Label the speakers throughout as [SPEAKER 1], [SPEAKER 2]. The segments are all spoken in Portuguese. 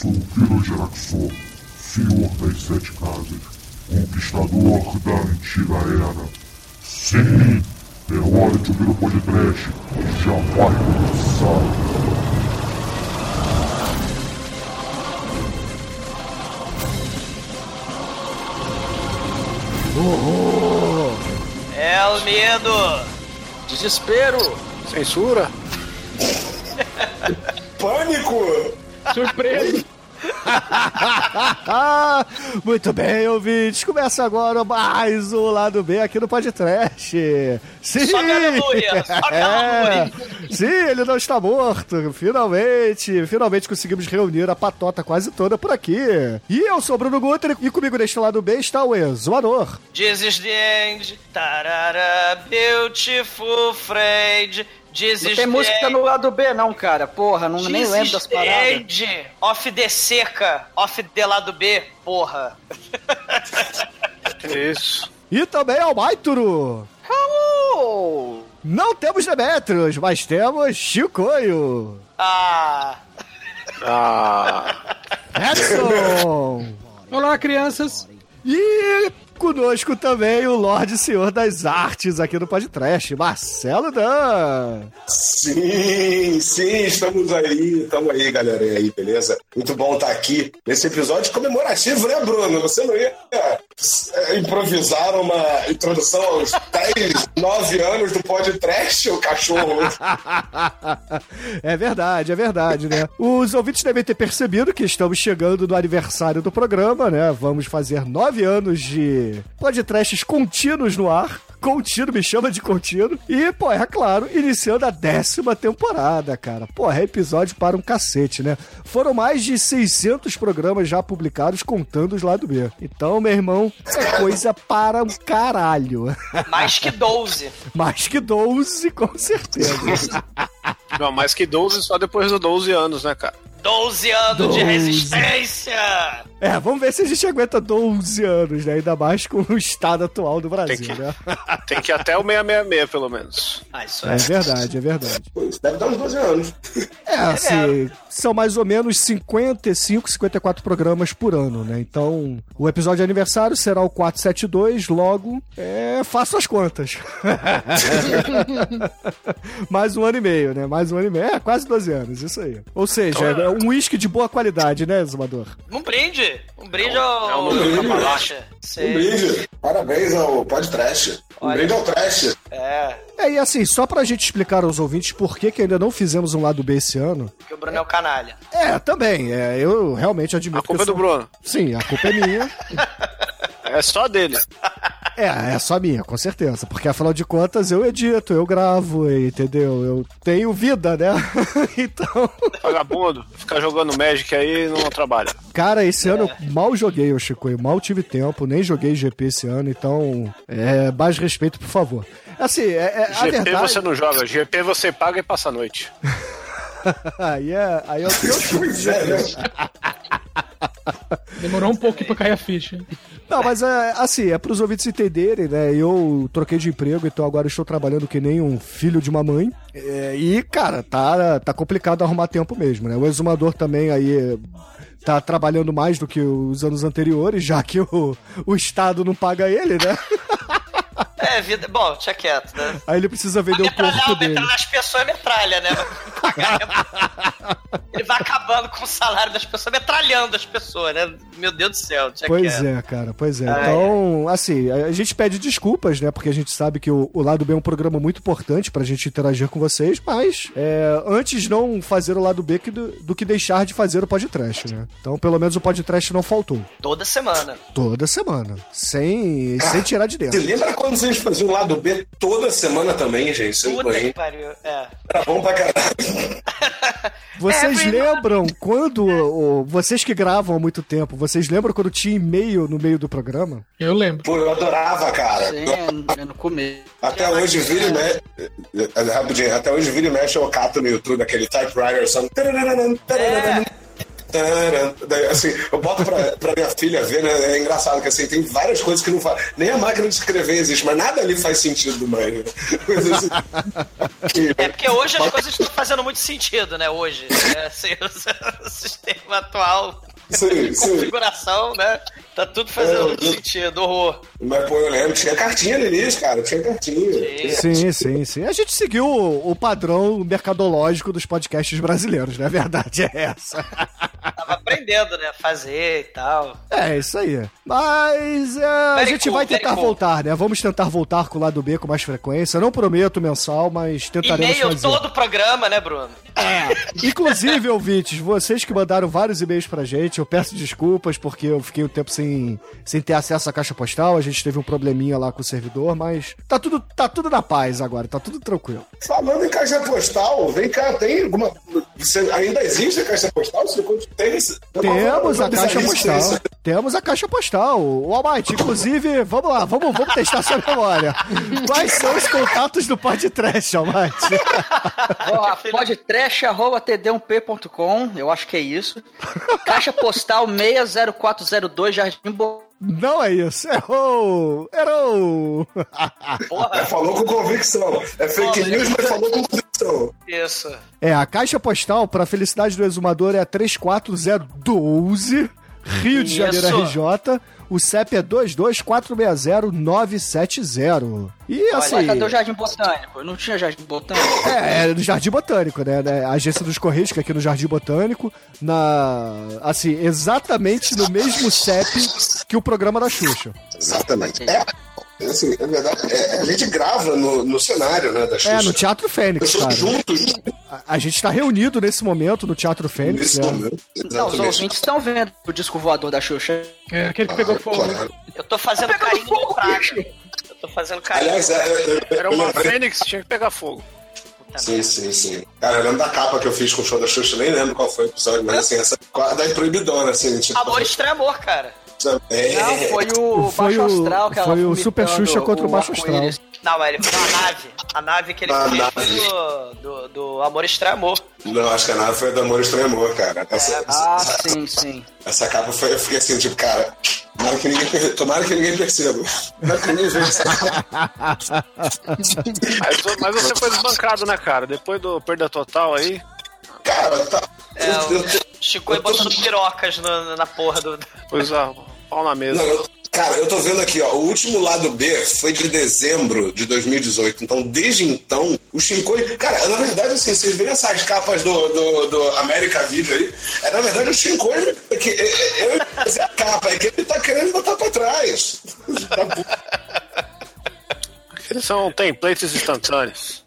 [SPEAKER 1] sou o Pirogeraxor, senhor das sete casas, conquistador da antiga era. Sim, é hora de ouvir o podcast, já vai começar.
[SPEAKER 2] Horror!
[SPEAKER 3] É o medo!
[SPEAKER 2] Desespero!
[SPEAKER 4] Censura!
[SPEAKER 5] Pânico!
[SPEAKER 2] Surpresa!
[SPEAKER 6] Muito bem, ouvintes. Começa agora mais um lado B aqui no podcast. Sim!
[SPEAKER 3] Só aleluia! Só aleluia!
[SPEAKER 6] Sim, ele não está morto. Finalmente, finalmente conseguimos reunir a patota quase toda por aqui. E eu sou o Bruno Guter e comigo neste lado B está o Exoador.
[SPEAKER 3] This is the end. Tarara, beautiful friend. This
[SPEAKER 2] Não tem música no lado B, não, cara. Porra, não, nem lembro das paradas.
[SPEAKER 3] end of the seca. Of the lado B. Porra.
[SPEAKER 4] Isso.
[SPEAKER 6] E também ao Maituro.
[SPEAKER 2] Hello!
[SPEAKER 6] Não temos Demetrios, mas temos Chicoio.
[SPEAKER 3] Ah.
[SPEAKER 4] Ah.
[SPEAKER 6] Edson.
[SPEAKER 7] Olá, crianças.
[SPEAKER 6] E conosco também o Lorde Senhor das Artes aqui no podcast, Marcelo Dan.
[SPEAKER 5] Sim, sim, estamos aí, estamos aí, galera aí, beleza? Muito bom estar aqui nesse episódio comemorativo, né, Bruno? Você não ia é, improvisar uma introdução aos 10, 9 anos do podcast, o cachorro?
[SPEAKER 6] é verdade, é verdade, né? Os ouvintes devem ter percebido que estamos chegando no aniversário do programa, né? Vamos fazer nove anos de podcasts contínuos no ar. Contínuo, me chama de contínuo. E, pô, é claro, iniciando a décima temporada, cara. Pô, é episódio para um cacete, né? Foram mais de 600 programas já publicados contando os lado B. Então, meu irmão, é coisa para um caralho.
[SPEAKER 3] Mais que 12.
[SPEAKER 6] Mais que 12, com certeza.
[SPEAKER 4] Não, mais que 12 só depois dos 12 anos, né, cara?
[SPEAKER 3] 12 anos de
[SPEAKER 6] 12.
[SPEAKER 3] resistência.
[SPEAKER 6] É, vamos ver se a gente aguenta 12 anos, né? Ainda mais com o estado atual do Brasil,
[SPEAKER 4] Tem que-
[SPEAKER 6] né?
[SPEAKER 4] Tem que ir até o 666, pelo menos.
[SPEAKER 3] Ah, isso
[SPEAKER 6] É
[SPEAKER 3] é.
[SPEAKER 6] verdade, é verdade.
[SPEAKER 5] Isso deve dar uns 12 anos.
[SPEAKER 6] É, assim, são mais ou menos 55, 54 programas por ano, né? Então, o episódio de aniversário será o 472, logo, é, faço as contas. mais um ano e meio, né? Mais um ano e meio. É, quase 12 anos, isso aí. Ou seja, é um uísque de boa qualidade, né, Zumador?
[SPEAKER 3] Um brinde. Um brinde ao.
[SPEAKER 4] é um
[SPEAKER 3] ao Baixa.
[SPEAKER 5] Um
[SPEAKER 3] Sei.
[SPEAKER 5] brinde. Parabéns ao podcast. Um
[SPEAKER 3] Olha.
[SPEAKER 5] brinde ao trash.
[SPEAKER 3] É.
[SPEAKER 6] É, e assim, só pra gente explicar aos ouvintes por que, que ainda não fizemos um lado B esse ano.
[SPEAKER 3] Que o Bruno é o canalha.
[SPEAKER 6] É, também, é, eu realmente admito
[SPEAKER 4] A culpa
[SPEAKER 6] que
[SPEAKER 4] é do
[SPEAKER 6] sou...
[SPEAKER 4] Bruno.
[SPEAKER 6] Sim, a culpa é minha.
[SPEAKER 4] É só dele.
[SPEAKER 6] É, é só minha, com certeza. Porque afinal de contas eu edito, eu gravo, entendeu? Eu tenho vida, né? então.
[SPEAKER 4] Vagabundo. Ficar jogando Magic aí não trabalha.
[SPEAKER 6] Cara, esse ano eu mal joguei, o Chico. Eu mal tive tempo, nem joguei GP esse ano, então. É, mais respeito, por favor. Assim, é, é, a
[SPEAKER 4] GP
[SPEAKER 6] verdade.
[SPEAKER 4] você não joga. GP você paga e passa a noite.
[SPEAKER 6] aí, é, aí é o que eu chamo
[SPEAKER 7] Demorou um pouco pra cair a ficha.
[SPEAKER 6] Não, mas é assim, é pros ouvintes entenderem, né? Eu troquei de emprego, então agora estou trabalhando que nem um filho de uma mãe. É, e, cara, tá, tá complicado arrumar tempo mesmo, né? O exumador também aí tá trabalhando mais do que os anos anteriores, já que o, o Estado não paga ele, né?
[SPEAKER 3] É, vida. Bom, tinha quieto, né?
[SPEAKER 6] Aí ele precisa vender o
[SPEAKER 3] metralhar,
[SPEAKER 6] corpo dele.
[SPEAKER 3] metralhar as pessoas é metralha, né? Ele vai acabando com o salário das pessoas, metralhando as pessoas, né? Meu Deus do céu, tinha
[SPEAKER 6] Pois
[SPEAKER 3] quieto.
[SPEAKER 6] é, cara, pois é.
[SPEAKER 3] Ai,
[SPEAKER 6] Então, assim, a gente pede desculpas, né? Porque a gente sabe que o, o Lado B é um programa muito importante pra gente interagir com vocês, mas é, antes não fazer o Lado B que do, do que deixar de fazer o podcast, né? Então, pelo menos o podcast não faltou.
[SPEAKER 3] Toda semana.
[SPEAKER 6] Toda semana. Sem, sem tirar de
[SPEAKER 5] Você
[SPEAKER 6] dentro.
[SPEAKER 5] lembra quando vocês faziam o lado B toda semana também, gente?
[SPEAKER 3] Puta que pariu. É.
[SPEAKER 5] era bom pra caralho.
[SPEAKER 6] Vocês
[SPEAKER 3] Every-
[SPEAKER 6] lembram quando. o- vocês que gravam há muito tempo, vocês lembram quando tinha e-mail no meio do programa?
[SPEAKER 7] Eu lembro.
[SPEAKER 5] Pô, eu adorava, cara.
[SPEAKER 2] Sim, é no começo.
[SPEAKER 5] Até hoje vira e mexe. Rapidinho, até hoje vira e mexe eu cato no YouTube aquele typewriter só.
[SPEAKER 3] É.
[SPEAKER 5] Assim, eu boto pra, pra minha filha ver, né? É engraçado que assim, tem várias coisas que não faz. Nem a máquina de escrever existe, mas nada ali faz sentido mais. Né? Assim,
[SPEAKER 3] É porque hoje as coisas estão fazendo muito sentido, né? Hoje. É, assim, o, sistema atual
[SPEAKER 5] Sim,
[SPEAKER 3] de
[SPEAKER 5] sim.
[SPEAKER 3] configuração, né? Tá tudo fazendo
[SPEAKER 5] É, eu-
[SPEAKER 3] sentido, horror.
[SPEAKER 5] Mas, pô, eu lembro, tinha cartinha no início, cara, tinha cartinha.
[SPEAKER 6] Sim, sim, sim. A gente seguiu o, o padrão mercadológico dos podcasts brasileiros, né? A verdade é essa.
[SPEAKER 3] Tava aprendendo, né? Fazer e tal.
[SPEAKER 6] É, isso aí. Mas é, a
[SPEAKER 3] Very
[SPEAKER 6] gente
[SPEAKER 3] cool,
[SPEAKER 6] vai tentar
[SPEAKER 3] cool.
[SPEAKER 6] voltar, né? Vamos tentar voltar com o lado B com mais frequência. Não prometo mensal, mas tentaremos
[SPEAKER 3] E-mail
[SPEAKER 6] fazer.
[SPEAKER 3] todo o programa, né, Bruno?
[SPEAKER 6] Inclusive, ouvintes, vocês que mandaram vários e-mails pra gente, eu peço desculpas porque eu fiquei um tempo sem, sem ter acesso à caixa postal. A gente teve um probleminha lá com o servidor, mas tá tudo, tá tudo na paz agora, tá tudo tranquilo.
[SPEAKER 5] Falando em caixa postal, vem cá, tem alguma. Você, ainda existe a caixa postal? Você tem esse?
[SPEAKER 6] Temos a caixa postal. Temos a caixa postal. O Almighty, inclusive, vamos lá, vamos, vamos testar sua memória. Quais são os contatos do podcast, Almighty?
[SPEAKER 2] Ó, podtrash.td1p.com, eu acho que é isso. Caixa postal 60402 Jardim
[SPEAKER 6] Não é isso. Errou! Errou!
[SPEAKER 5] É, falou com convicção. É fake news, mas falou com convicção.
[SPEAKER 3] Isso.
[SPEAKER 6] É, a caixa postal para Felicidade do Exumador é a 34012, Rio de
[SPEAKER 3] Isso.
[SPEAKER 6] Janeiro, RJ. O CEP é 22460-970. E assim.
[SPEAKER 2] Olha, cadê o Jardim Botânico? Não tinha Jardim Botânico?
[SPEAKER 6] É, é no Jardim Botânico, né? né? A agência dos Correios, que é aqui no Jardim Botânico, na. Assim, exatamente no mesmo CEP que o programa da Xuxa.
[SPEAKER 5] Exatamente. É, assim, é verdade. é, a gente grava no, no cenário, né, da Xuxa.
[SPEAKER 6] É, no Teatro Fênix, cara.
[SPEAKER 5] juntos
[SPEAKER 6] A, a gente tá reunido nesse momento no Teatro Fênix.
[SPEAKER 5] nesse
[SPEAKER 6] né?
[SPEAKER 5] momento.
[SPEAKER 2] Não, os ouvintes estão vendo o disco voador da Xuxa.
[SPEAKER 7] É aquele que pegou fogo.
[SPEAKER 5] Claro.
[SPEAKER 3] Eu tô fazendo carinho no prato. Eu tô fazendo carinho.
[SPEAKER 5] Aliás, é, é, é,
[SPEAKER 4] Era
[SPEAKER 5] eu
[SPEAKER 4] uma fênix, tinha que pegar fogo.
[SPEAKER 5] Sim, sim, sim. Cara, eu lembro da capa que eu fiz com o show da Xuxa, nem lembro qual foi o episódio, mas assim, essa da proibidona, assim, tipo.
[SPEAKER 3] Amor estranho amor, cara.
[SPEAKER 5] É,
[SPEAKER 2] Não, foi o
[SPEAKER 6] Foi
[SPEAKER 2] Baixo
[SPEAKER 6] o-
[SPEAKER 2] Astral que ela
[SPEAKER 6] foi o Super Xuxa contra o Baixo Astral.
[SPEAKER 3] Não, mas ele foi uma nave. A nave que ele
[SPEAKER 5] A
[SPEAKER 3] fez do, do, do Amor Estranho Amor.
[SPEAKER 5] Não, acho que a nave foi do Amor Estranho Amor, cara. Essa,
[SPEAKER 2] Ah,
[SPEAKER 5] essa,
[SPEAKER 2] sim, sim.
[SPEAKER 5] essa capa foi, eu fiquei assim, tipo, cara, tomara que ninguém, tomara que ninguém perceba. Tomara que ninguém veja essa capa.
[SPEAKER 4] Mas, mas você foi desbancado, né, cara? Depois do perda total aí.
[SPEAKER 5] Cara, tá.
[SPEAKER 3] É,
[SPEAKER 5] eu, eu,
[SPEAKER 3] Chico
[SPEAKER 5] Eu tô-
[SPEAKER 3] botando pirocas no- na porra do.
[SPEAKER 4] Pois a pau na mesa.
[SPEAKER 5] não, eu- cara, eu tô vendo aqui, ó. O último lado B foi de dezembro de 2018. Então, desde então, o Shinkoi. Cara, na verdade, assim, vocês veem essas capas do, do, do America Video aí. É, na verdade, o Shinkoi. é Que, é, é, eu ia fazer a capa, é que ele tá querendo botar pra trás.
[SPEAKER 4] Eles são templates instantâneos.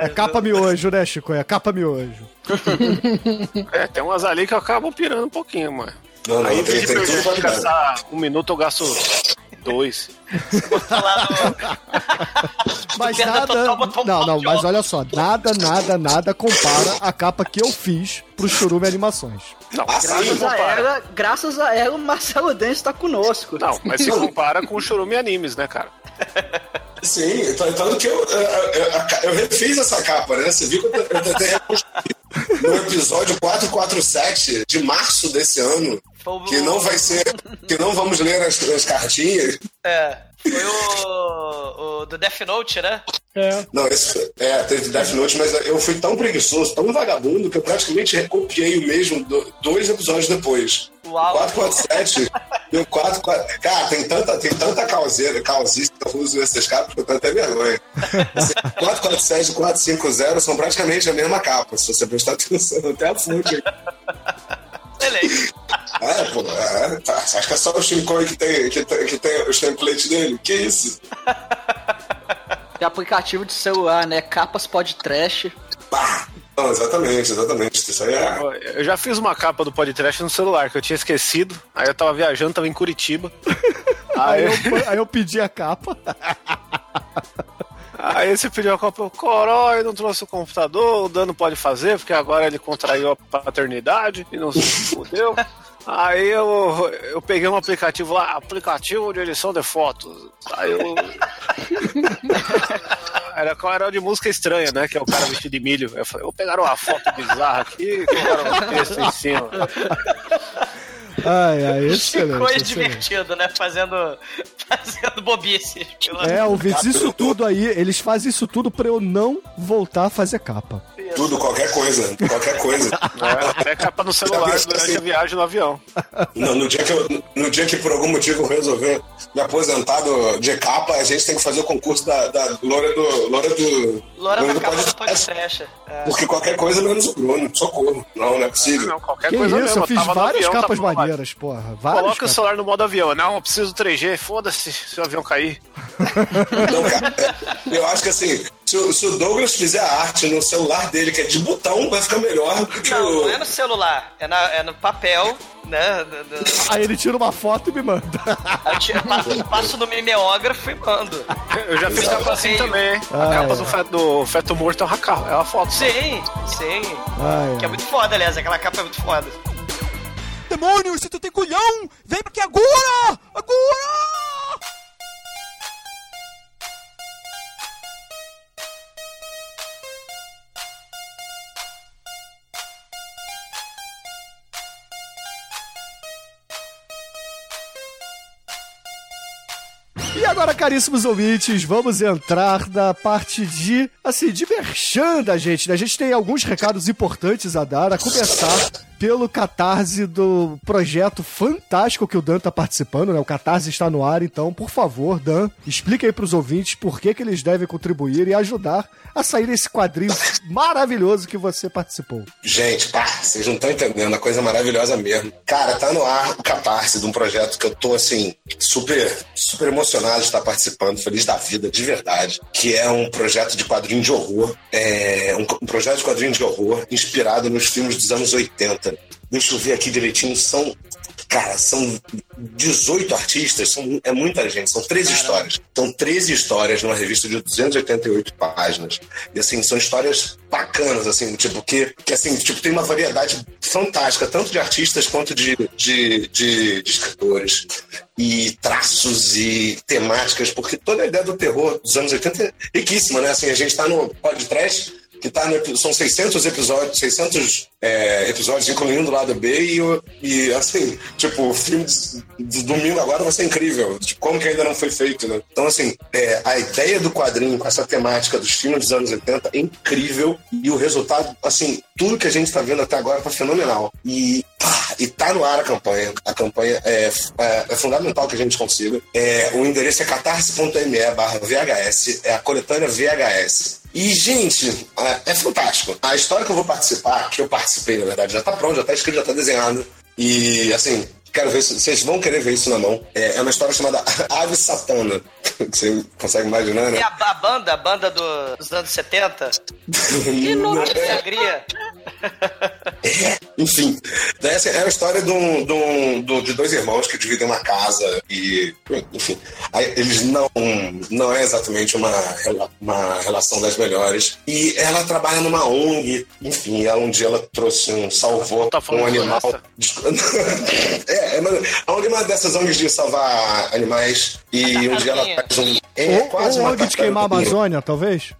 [SPEAKER 6] É capa miojo, né, Chico? É capa miojo.
[SPEAKER 4] É, tem umas ali que acabam pirando um pouquinho, mano.
[SPEAKER 5] Não, não,
[SPEAKER 4] Aí, em
[SPEAKER 5] tem, tudo validade.
[SPEAKER 4] gastar um minuto, eu gasto dois.
[SPEAKER 3] No-
[SPEAKER 6] Mas nada. Não, não, mas olha só, nada, nada, nada compara a capa que eu fiz pro Churume Animações.
[SPEAKER 4] Não,
[SPEAKER 5] sim.
[SPEAKER 2] Graças a ela, graças a ela, o Marcelo Dente tá conosco.
[SPEAKER 4] Não, mas se compara com o Churume Animes, né, cara?
[SPEAKER 5] Sim, então- tanto que eu, eu, eu, eu refiz essa capa, né? Você viu que eu, eu tentei reconstruir no episódio 447 de março desse ano,
[SPEAKER 3] o-
[SPEAKER 5] que não vai ser. que não vamos ler as, as cartinhas.
[SPEAKER 3] É. Foi o, o do Death Note, né?
[SPEAKER 7] É.
[SPEAKER 5] Não, esse foi- é, teve Death Note, mas eu fui tão preguiçoso, tão vagabundo, que eu praticamente recopiei o mesmo do- dois episódios depois.
[SPEAKER 3] Uau.
[SPEAKER 5] 447 e o 44. Cara, tem tanta, tem tanta causeira, causista eu uso esses capas que eu tenho até vergonha. Assim, 447 e 450 são praticamente a mesma capa, se você prestar atenção, até a fonte aí. É, pô, é, tá, você acha que é só o Shinkoi que tem, que tem, que tem os templates dele? Que isso?
[SPEAKER 2] Tem aplicativo de celular, né? Capas Podtrash.
[SPEAKER 5] Pá! Não, exatamente, exatamente. Isso aí é.
[SPEAKER 4] Eu já fiz uma capa do podcast no celular, que eu tinha esquecido. Aí eu tava viajando, tava em Curitiba.
[SPEAKER 6] Aí
[SPEAKER 4] Aí,
[SPEAKER 6] eu, aí eu pedi a capa.
[SPEAKER 4] aí você pediu a capa, o Corói não trouxe o computador, o Dano pode fazer, porque agora ele contraiu a paternidade e não se fudeu. Aí eu, eu peguei um aplicativo lá, aplicativo de edição de fotos. Aí eu. era coral de música estranha, né? Que é o cara vestido de milho. Eu falei, vou pegar uma foto bizarra aqui e colocar um texto em cima.
[SPEAKER 6] Ai, ai, excelente.
[SPEAKER 3] é
[SPEAKER 6] excelente.
[SPEAKER 3] divertido, né? Fazendo, fazendo bobice.
[SPEAKER 6] É, ouvintes, isso tudo aí, eles fazem isso tudo pra eu não voltar a fazer capa.
[SPEAKER 5] Tudo, qualquer coisa. Qualquer coisa.
[SPEAKER 4] É, até capa no celular
[SPEAKER 5] pensou
[SPEAKER 4] durante
[SPEAKER 5] assim?
[SPEAKER 4] a viagem no avião.
[SPEAKER 5] No, no dia que eu, no dia que por algum motivo eu resolver me aposentar do- de capa, a gente tem que fazer o concurso da, da Loura do. Loura do.
[SPEAKER 3] Loura da
[SPEAKER 5] do
[SPEAKER 3] capa do
[SPEAKER 5] podcast.
[SPEAKER 3] É.
[SPEAKER 5] Porque qualquer coisa menos o Bruno. Socorro. Não, não é possível.
[SPEAKER 4] Não, qualquer
[SPEAKER 6] Que
[SPEAKER 4] coisa
[SPEAKER 6] isso,
[SPEAKER 4] mesmo.
[SPEAKER 6] eu fiz
[SPEAKER 4] no
[SPEAKER 6] várias
[SPEAKER 4] avião,
[SPEAKER 6] capas
[SPEAKER 4] tava
[SPEAKER 6] maneiras, porra. Várias
[SPEAKER 4] Coloca o
[SPEAKER 6] capas.
[SPEAKER 4] celular no modo avião. Não, eu preciso 3G. Foda-se se o avião cair.
[SPEAKER 5] Não, cara, é, eu acho que assim, se o, se o Douglas fizer a arte no celular dele, que é de botão, vai ficar melhor do que
[SPEAKER 3] Não,
[SPEAKER 5] o.
[SPEAKER 3] não é no celular, é, na- é no papel, né? do- do-
[SPEAKER 6] Aí ele tira uma foto e me manda.
[SPEAKER 3] Aí eu tiro- passo, passo no mimeógrafo e mando.
[SPEAKER 4] Eu já fiz capa assim também, hein?
[SPEAKER 6] Ah,
[SPEAKER 4] A capa
[SPEAKER 6] é.
[SPEAKER 4] do, feto, do feto morto é uma capa, é uma foto.
[SPEAKER 3] Sim, sim.
[SPEAKER 6] Ai,
[SPEAKER 3] Que é muito foda, aliás, aquela capa é muito foda.
[SPEAKER 8] Demônio, se tu tem culhão, vem aqui agora! Agora!
[SPEAKER 6] Agora, caríssimos ouvintes, vamos entrar na parte de, assim, de merchan da gente, né? A gente tem alguns recados importantes a dar, a começar pelo Catarse do projeto fantástico que o Dan tá participando, né? O Catarse está no ar, então, por favor, Dan, explica aí pros ouvintes por que, que eles devem contribuir e ajudar a sair desse quadrinho maravilhoso que você participou.
[SPEAKER 5] Gente, pá, vocês não estão entendendo, a coisa maravilhosa mesmo. Cara, tá no ar o catarse de um projeto que eu tô, assim, super, super emocionado estar participando, feliz da vida, de verdade. Que é um projeto de quadrinho de horror. É um, um projeto de quadrinho de horror inspirado nos filmes dos anos 80. Deixa eu ver aqui direitinho, são. Cara, são 18 artistas, são, é muita gente, são 13 histórias. São 13 histórias numa revista de 288 páginas. E assim, são histórias bacanas, assim, tipo, que, que assim, tipo, tem uma variedade fantástica, tanto de artistas quanto de, de, de, de escritores. E traços e temáticas, porque toda a ideia do terror dos anos 80 é riquíssima, né? Assim, a gente tá no podcast que tá no, são 600 episódios, 600 é, episódios, incluindo o lado B, e, e assim, tipo, o filme de domingo agora vai ser incrível, tipo, como que ainda não foi feito, né? Então, assim, é, a ideia do quadrinho com essa temática dos filmes dos anos 80 é incrível, e o resultado, assim, tudo que a gente tá vendo até agora tá fenomenal. E, pá, e tá no ar a campanha, a campanha é, é, é fundamental que a gente consiga. É, o endereço é catarse.me barra VHS, é a coletânea VHS. E, gente, é, é fantástico. A história que eu vou participar, que eu participei, na verdade, já tá pronto, já tá escrito, já tá desenhado. E, assim, quero ver se vocês vão querer ver isso na mão. É, é uma história chamada Ave Satana. Você consegue imaginar, né?
[SPEAKER 3] E a, a banda, a banda do- dos anos 70? Que nome de alegria!
[SPEAKER 5] Enfim, daí, assim, é a história de, um- de um- de dois irmãos que dividem uma casa e, enfim, eles não, não é exatamente uma, uma relação das melhores. E ela trabalha numa ONG, enfim, ela, um dia ela trouxe um, salvou
[SPEAKER 4] Tá
[SPEAKER 5] um animal.
[SPEAKER 4] floresta?
[SPEAKER 5] É, é, mas a ONG é uma dessas ONGs de salvar animais e um dia ela faz um. É,
[SPEAKER 6] Ou,
[SPEAKER 5] quase
[SPEAKER 6] ou
[SPEAKER 5] uma
[SPEAKER 6] ONG de queimar a. Amazônia, talvez?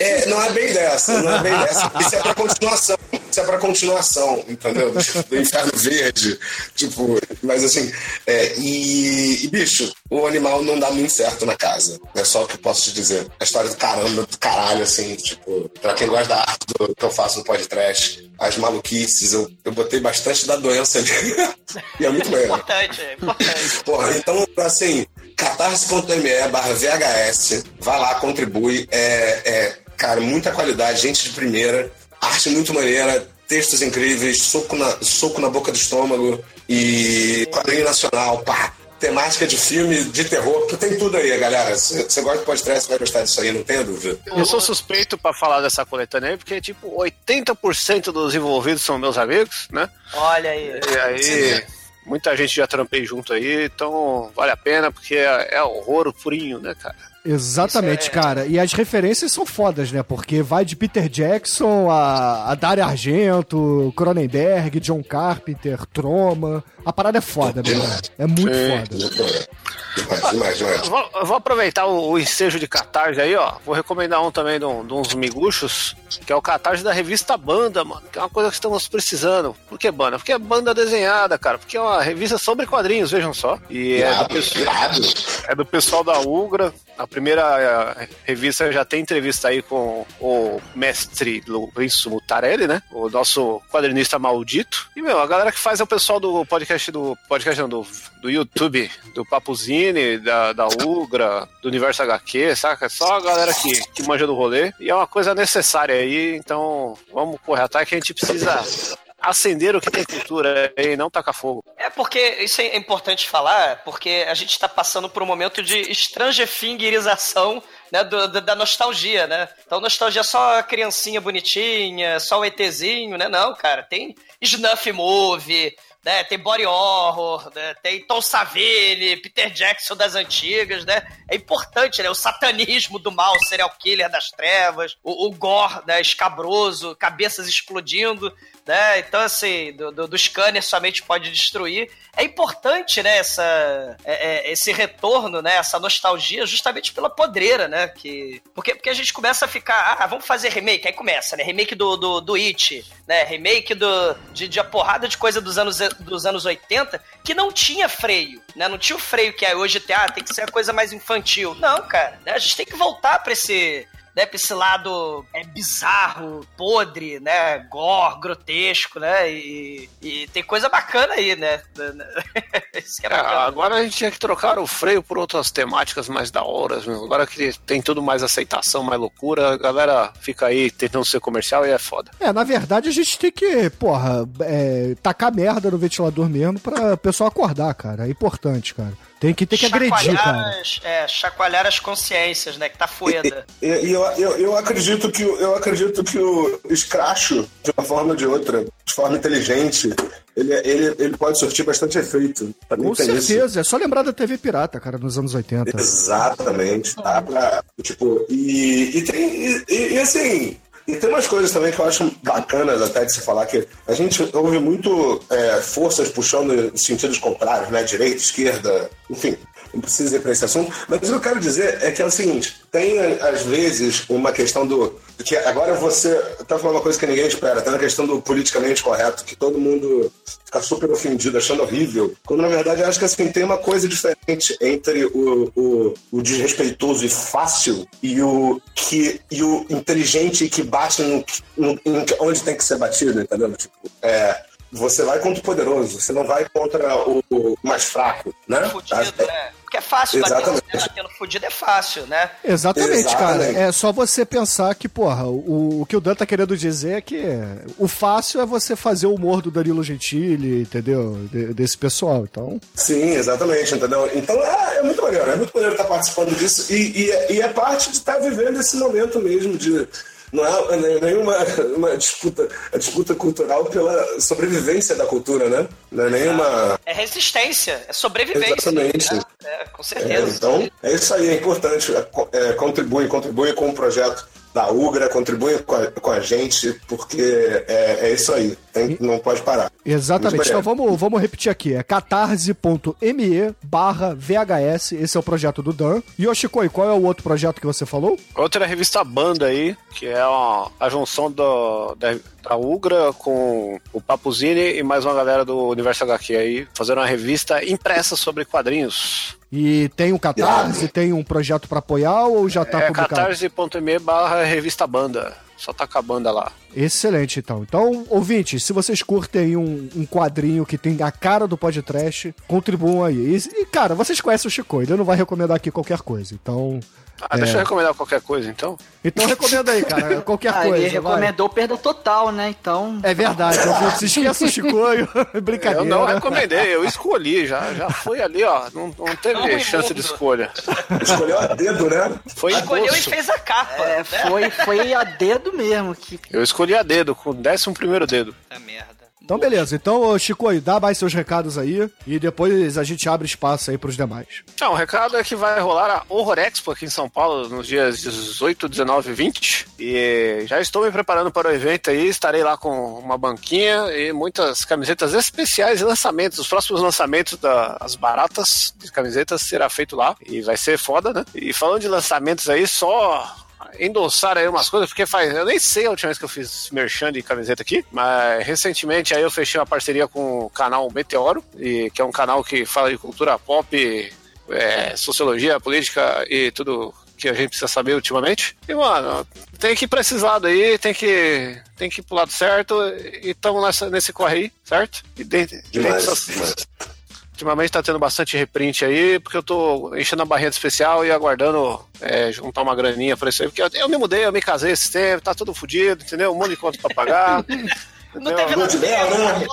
[SPEAKER 5] É, não é bem dessa, não é bem dessa. Isso é pra continuação. Isso é pra continuação, entendeu? Do Inferno Verde. Tipo, mas assim, é, e, e, bicho, o animal não dá muito certo na casa. É só o que eu posso te dizer. A história do caramba, do caralho, assim, tipo, pra quem gosta da arte do, que eu faço no podcast, as maluquices, eu, eu botei bastante da doença ali. e é muito legal.
[SPEAKER 3] Importante, é importante.
[SPEAKER 5] Porra, então, assim, catarse.me barra VHS, vai lá, contribui. É, é, cara, muita qualidade, gente de primeira, arte muito maneira, textos incríveis, soco na, soco na boca do estômago e quadrinho nacional, pá. Temática de filme, de terror, que tem tudo aí, galera. Se você gosta de podcast, você vai gostar disso aí, não tenha dúvida.
[SPEAKER 4] Eu sou suspeito pra falar dessa coletânea aí, porque, tipo, 80% dos envolvidos são meus amigos, né?
[SPEAKER 3] Olha aí.
[SPEAKER 4] E aí, muita gente já trampei junto aí, então vale a pena, porque é, é horror purinho, né, cara?
[SPEAKER 6] Exatamente,
[SPEAKER 3] é-
[SPEAKER 6] cara. E as referências são fodas, né? Porque vai de Peter Jackson a, a Dario Argento, Cronenberg, John Carpenter, Troma. A parada é foda, meu irmão. É muito foda.
[SPEAKER 5] Demais, demais, demais.
[SPEAKER 4] Eu vou, vou aproveitar o, o ensejo de Catarse aí, ó. Vou recomendar um também de, um- de uns miguxos, que é o Catarse da revista Banda, mano. Que é uma coisa que estamos precisando. Por que banda? Porque é banda desenhada, cara. Porque é uma revista sobre quadrinhos, vejam só. E é do, pessoal, é do pessoal da Ugra. A primeira eh, revista já tem entrevista aí com o mestre Lourenço Mutarelli, né? O nosso quadrinista maldito. E, meu, a galera que faz é o pessoal do podcast do. Podcast não, do, do YouTube, do Da, da Ugra, do Universo HQ, saca? Só a galera que, que manja do rolê. E é uma coisa necessária aí, então vamos correr atrás que a gente precisa acender o que tem cultura e não tacar fogo.
[SPEAKER 3] É porque isso é importante falar, porque a gente está passando por um momento de estrangefingerização né, do- da nostalgia, né? Então, nostalgia é só a criancinha bonitinha, só o ETzinho, né? Não, cara, tem Snuff Movie, né? Tem Body Horror, né? tem Tom Savini, Peter Jackson das antigas, né? É importante, né? O satanismo do mal, serial killer das trevas, o, o gore, né? Escabroso, cabeças explodindo, né? Então, assim, do, do, do scanner somente pode destruir. É importante, né, essa, é- é- esse retorno, né, essa nostalgia, justamente pela podreira, né? Que, porque, porque a gente começa a ficar, ah, vamos fazer remake, aí começa, né? Remake do, do, do It, né? Remake do, de, de a porrada de coisa dos anos, dos anos 80 que não tinha freio, né? Não tinha o freio que é hoje, tem, ah, tem que ser a coisa mais infantil. Não, cara, né? a gente tem que voltar pra esse né, pra esse lado é, bizarro, podre, né, gore, grotesco, né, e, e tem coisa bacana aí, né, isso que é
[SPEAKER 4] É,
[SPEAKER 3] bacana.
[SPEAKER 4] agora a gente tinha que trocar o freio por outras temáticas mais da hora, meu. Agora que tem tudo mais aceitação, mais loucura, a galera fica aí tentando ser comercial e é foda.
[SPEAKER 6] É, na verdade a gente tem que, porra, é, tacar merda no ventilador mesmo pra o pessoal acordar, cara. É importante, cara. Tem que, tem que agredir, cara.
[SPEAKER 3] as, é, chacoalhar as consciências, né, que tá foda.
[SPEAKER 5] E, e eu, eu, eu acredito que o- eu acredito que o escracho, de uma forma ou de outra, de forma inteligente, ele, ele, ele pode surtir bastante efeito. Também
[SPEAKER 6] Com
[SPEAKER 5] tem isso.
[SPEAKER 6] certeza. É só lembrar da TV Pirata, cara, nos anos 80.
[SPEAKER 5] Exatamente. Tá pra, tipo, e, e tem. E, e- e assim. E tem umas coisas também que eu acho bacanas até de se falar que a gente ouve muito é, forças puxando em sentidos contrários, né? Direita, esquerda, enfim. Não precisa ir para esse assunto. Mas o que eu quero dizer é que é o seguinte: tem às vezes uma questão do. que agora você tá falando uma coisa que ninguém espera, tem a questão do politicamente correto, que todo mundo fica super ofendido, achando horrível. Quando na verdade eu acho que assim, tem uma coisa diferente entre o, o, o desrespeitoso e fácil e o, que, e o inteligente que bate no, no- onde tem que ser batido, entendeu? Tipo, é, você vai contra o poderoso, você não vai contra o, mais fraco, né?
[SPEAKER 3] Fudido, né? Porque é fácil bater,
[SPEAKER 5] Exatamente.
[SPEAKER 3] bater no fudido é fácil, né?
[SPEAKER 6] Exatamente,
[SPEAKER 5] Exatamente.
[SPEAKER 6] cara. É só você pensar que, porra, o, o que o Dan tá querendo dizer é que o fácil é você fazer o humor do Danilo Gentili, entendeu? De- desse pessoal. Então,
[SPEAKER 5] Sim, exatamente, entendeu? Então é, é muito maneiro, é muito maneiro estar participando disso e, e, é- e é parte de estar vivendo esse momento mesmo de. Não é nem- nenhuma uma disputa, a disputa cultural pela sobrevivência da cultura, né? Não é nenhuma.
[SPEAKER 3] É resistência, é sobrevivência.
[SPEAKER 5] Exatamente.
[SPEAKER 3] né? É, com
[SPEAKER 5] É,
[SPEAKER 3] certeza.
[SPEAKER 5] então, é isso aí, é importante. É, co- é, contribui, contribui com o projeto da Ugra, contribui com a, com a gente, porque é, é isso aí. Tem- não pode parar.
[SPEAKER 6] Exatamente. Então vamos, vamos repetir aqui. É catarse.me barra VHS. Esse é o projeto do Dan. Yoshikoi, qual é o outro projeto que você falou?
[SPEAKER 4] Outra é a revista Banda aí, que é uma, a junção do, da, da Ugra com o Papuzini e mais uma galera do Universo HQ aí, fazendo uma revista impressa sobre quadrinhos.
[SPEAKER 6] E tem um Catarse, tem um projeto pra apoiar ou já tá
[SPEAKER 4] é
[SPEAKER 6] publicado?
[SPEAKER 4] catarse.me barra revista Banda. Só tá com a banda lá.
[SPEAKER 6] Excelente, então. Então, ouvintes, se vocês curtem um, um quadrinho que tem a cara do podcast, contribuam aí. E, e, cara, vocês conhecem o Chico, ele não vai recomendar aqui qualquer coisa. Então,
[SPEAKER 4] Ah, deixa eu recomendar qualquer coisa então.
[SPEAKER 6] então recomenda aí, cara, qualquer
[SPEAKER 2] Ah,
[SPEAKER 6] coisa.
[SPEAKER 2] ele
[SPEAKER 6] vai.
[SPEAKER 2] recomendou perda total, né? Então.
[SPEAKER 6] É verdade, ouvintes, esqueça o Chicoio. Brincadeira.
[SPEAKER 4] Eu não recomendei, eu escolhi, já, já foi ali, ó. Não, não teve
[SPEAKER 3] Não,
[SPEAKER 4] chance de
[SPEAKER 3] imundo.
[SPEAKER 4] escolha.
[SPEAKER 5] Escolheu a dedo, né?
[SPEAKER 4] Foi
[SPEAKER 3] Escolheu e fez a capa.
[SPEAKER 2] É,
[SPEAKER 3] né?
[SPEAKER 2] foi, foi a dedo mesmo. Que...
[SPEAKER 4] Eu escolhi a dedo, com o décimo primeiro dedo.
[SPEAKER 3] Puta merda.
[SPEAKER 6] Então, beleza. Então, Chico, aí, dá mais seus recados aí e depois a gente abre espaço aí pros demais.
[SPEAKER 4] Então, o recado é que vai rolar a Horror Expo aqui em São Paulo nos dias 18, 19 e 20. E já estou me preparando para o evento aí. Estarei lá com uma banquinha e muitas camisetas especiais e lançamentos. Os próximos lançamentos das baratas de camisetas será feito lá. E vai ser foda, né? E falando de lançamentos aí, só endossar aí umas coisas, porque faz. Eu nem sei a última vez que eu fiz merchan de camiseta aqui, mas recentemente aí eu fechei uma parceria com o canal Meteoro, e, que é um canal que fala de cultura pop, é, sociologia, política e tudo que a gente precisa saber ultimamente. E, mano, tem que ir pra esses lados aí, tem que, tem que ir pro lado certo, e estamos nesse corre aí, certo? E dentro,
[SPEAKER 5] Demais,
[SPEAKER 4] dentro dessas-
[SPEAKER 5] demais.
[SPEAKER 4] Ultimamente tá tendo bastante reprint aí, porque eu tô enchendo a barrinha de especial e aguardando é, juntar uma graninha pra isso aí. Porque eu, eu me mudei, eu me casei esse tempo, tá tudo fodido, entendeu? Um monte de conta pra pagar.
[SPEAKER 3] Não teve
[SPEAKER 5] Lua de mel, né?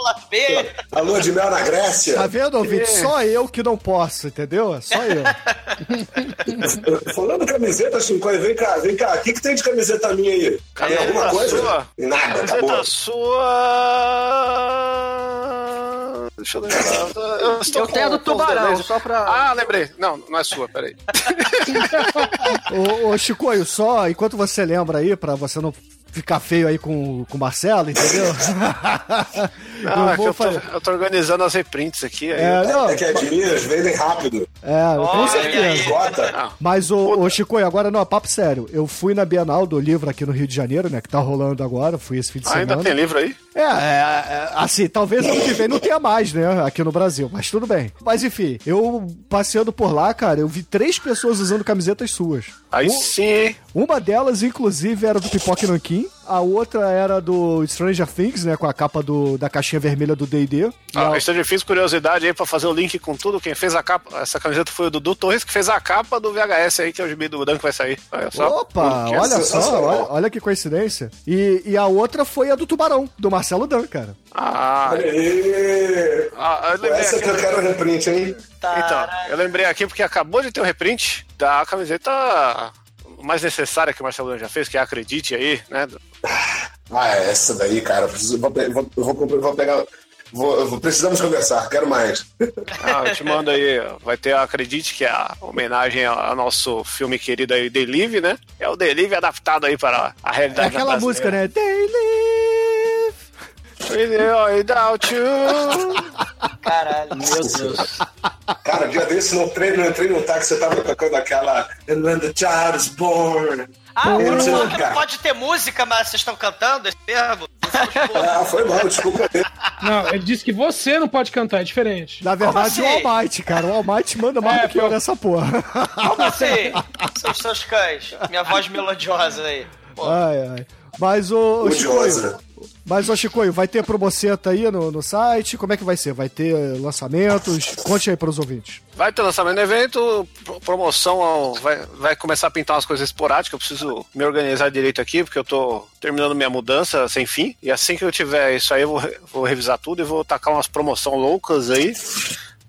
[SPEAKER 5] A lua de mel na Grécia.
[SPEAKER 6] Tá vendo, ouvinte? Só eu que não posso, entendeu? É Só eu.
[SPEAKER 5] Falando camiseta, Chico, vem cá, vem cá. O que, que tem de camiseta minha aí? Tem
[SPEAKER 4] Camiseta
[SPEAKER 5] alguma coisa?
[SPEAKER 4] sua?
[SPEAKER 5] Nada,
[SPEAKER 4] Camiseta
[SPEAKER 5] acabou.
[SPEAKER 4] sua. Deixa eu lembrar. Eu, estou
[SPEAKER 2] Eu tenho do tubarão, só pra.
[SPEAKER 4] Ah, lembrei. Não, não é sua, peraí.
[SPEAKER 6] Ô, ô Chicoio, só enquanto você lembra aí, pra você não ficar feio aí com, com o Marcelo, entendeu?
[SPEAKER 4] Não,
[SPEAKER 6] eu
[SPEAKER 4] é
[SPEAKER 6] vou
[SPEAKER 4] eu tô, eu tô organizando as reprints aqui. Aí
[SPEAKER 6] É, não,
[SPEAKER 5] É que as minhas vendem rápido.
[SPEAKER 6] é, com
[SPEAKER 3] Olha
[SPEAKER 6] certeza.
[SPEAKER 3] aí.
[SPEAKER 6] Mas, ô, ô Chico, agora não, papo sério. Eu fui na Bienal do livro aqui no Rio de Janeiro, né? Que tá rolando agora. Fui esse fim de
[SPEAKER 4] Ah, ainda
[SPEAKER 6] semana.
[SPEAKER 4] tem livro aí?
[SPEAKER 6] É, é, é, assim, talvez ano que vem não tenha mais, né? Aqui no Brasil, mas tudo bem. Mas enfim, eu passeando por lá, cara, eu vi três pessoas usando camisetas suas.
[SPEAKER 4] Aí
[SPEAKER 6] Um-
[SPEAKER 4] sim.
[SPEAKER 6] Uma delas, inclusive, era do Pipoque A outra era do Stranger Things, né? Com a capa do, da caixinha vermelha do D&D.
[SPEAKER 4] Ah,
[SPEAKER 6] a-
[SPEAKER 4] eu fiz curiosidade aí pra fazer o link com tudo. Quem fez a capa, essa camiseta foi o Dudu Torres, que fez a capa do VHS aí, que é o gibi do Dan que vai sair. Olha só.
[SPEAKER 6] Opa,
[SPEAKER 5] que
[SPEAKER 6] olha só,
[SPEAKER 5] sensacional.
[SPEAKER 6] olha, olha que coincidência. E, e a outra foi a do Tubarão, do Marcelo Dan, cara.
[SPEAKER 4] Ah, ah,
[SPEAKER 5] Essa
[SPEAKER 4] aqui.
[SPEAKER 5] que eu quero reprint, hein?
[SPEAKER 4] Então, eu lembrei aqui porque acabou de ter um reprint da camiseta mais necessária que o Marcelo já fez, que é Acredite aí, né?
[SPEAKER 5] Ah, é essa daí, cara. Preciso, vou, vou, vou, vou pegar. Vou, vou- precisamos conversar, quero mais.
[SPEAKER 4] Ah, eu te mando aí, vai ter a Acredite, que é a homenagem ao nosso filme querido aí, Delive, né? É o Delive adaptado aí para a
[SPEAKER 6] É
[SPEAKER 4] realidade
[SPEAKER 6] aquela
[SPEAKER 4] brasileira.
[SPEAKER 6] música, né? They live.
[SPEAKER 4] Without you.
[SPEAKER 3] Caralho.
[SPEAKER 2] Meu Deus.
[SPEAKER 5] Cara, dia desse no treino, eu entrei num táxi, você tava tocando aquela. And when the child is born.
[SPEAKER 3] Ah, o
[SPEAKER 5] sei,
[SPEAKER 3] falou que
[SPEAKER 5] cara.
[SPEAKER 3] não pode ter música, mas vocês estão cantando esse termo?
[SPEAKER 5] Ah, foi mal, desculpa.
[SPEAKER 7] Não, ele disse que você não pode cantar, é diferente.
[SPEAKER 6] Na verdade,
[SPEAKER 3] assim?
[SPEAKER 6] o Almighty, cara. O Almighty manda mais
[SPEAKER 7] É,
[SPEAKER 6] do que eu nessa porra.
[SPEAKER 3] Como assim? São os seus cães. Minha voz melodiosa aí. Pô,
[SPEAKER 6] Ai, ai. Mas o,
[SPEAKER 5] Odiosa.
[SPEAKER 6] Mas o Chicoio, vai ter promoceta aí no, no site? Como é que vai ser? Vai ter lançamentos? Conte aí pros ouvintes.
[SPEAKER 4] Vai ter lançamento do evento, pro- promoção, ao- vai, vai começar a pintar umas coisas esporádicas, eu preciso me organizar direito aqui, porque eu tô terminando minha mudança sem fim, e assim que eu tiver isso aí, eu vou, vou revisar tudo e vou tacar umas promoção loucas aí,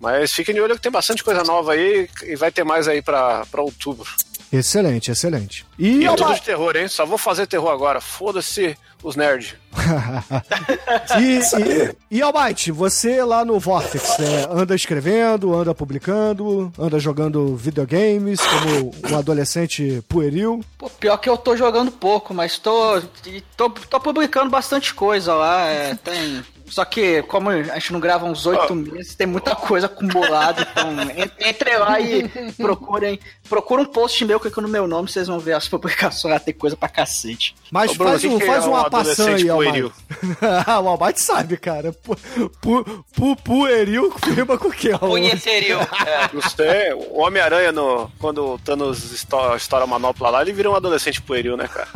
[SPEAKER 4] mas fiquem de olho que tem bastante coisa nova aí, e vai ter mais aí pra outubro.
[SPEAKER 6] Excelente, excelente. E,
[SPEAKER 4] E é tudo
[SPEAKER 6] Alma-
[SPEAKER 4] de terror, hein? Só vou fazer terror agora, foda-se os nerds.
[SPEAKER 6] e, e, e Almighty, você lá no Vortex, né, anda escrevendo, anda publicando, anda jogando videogames como um adolescente pueril.
[SPEAKER 2] Pô, pior que eu tô jogando pouco, mas tô, tô, tô publicando bastante coisa lá. é, tem. Só que, como a gente não grava uns oito meses, tem muita coisa acumulada. Então, en- entre lá e procurem. Procura um post meu que é com o meu nome, vocês vão ver as publicações. Lá tem coisa pra cacete.
[SPEAKER 6] Mas
[SPEAKER 4] Ô, Bruno,
[SPEAKER 6] faz,
[SPEAKER 4] o que
[SPEAKER 6] um,
[SPEAKER 4] que
[SPEAKER 6] faz
[SPEAKER 4] é um
[SPEAKER 6] uma passão
[SPEAKER 4] adolescente
[SPEAKER 6] aí, Almighty. Ah, o Almighty sabe, cara. Pu, pu, pu, pueril rima com o quê?
[SPEAKER 3] punheterio. É.
[SPEAKER 4] O Homem-Aranha, no- quando o Thanos estoura, a manopla lá, ele vira um adolescente pueril, né, cara?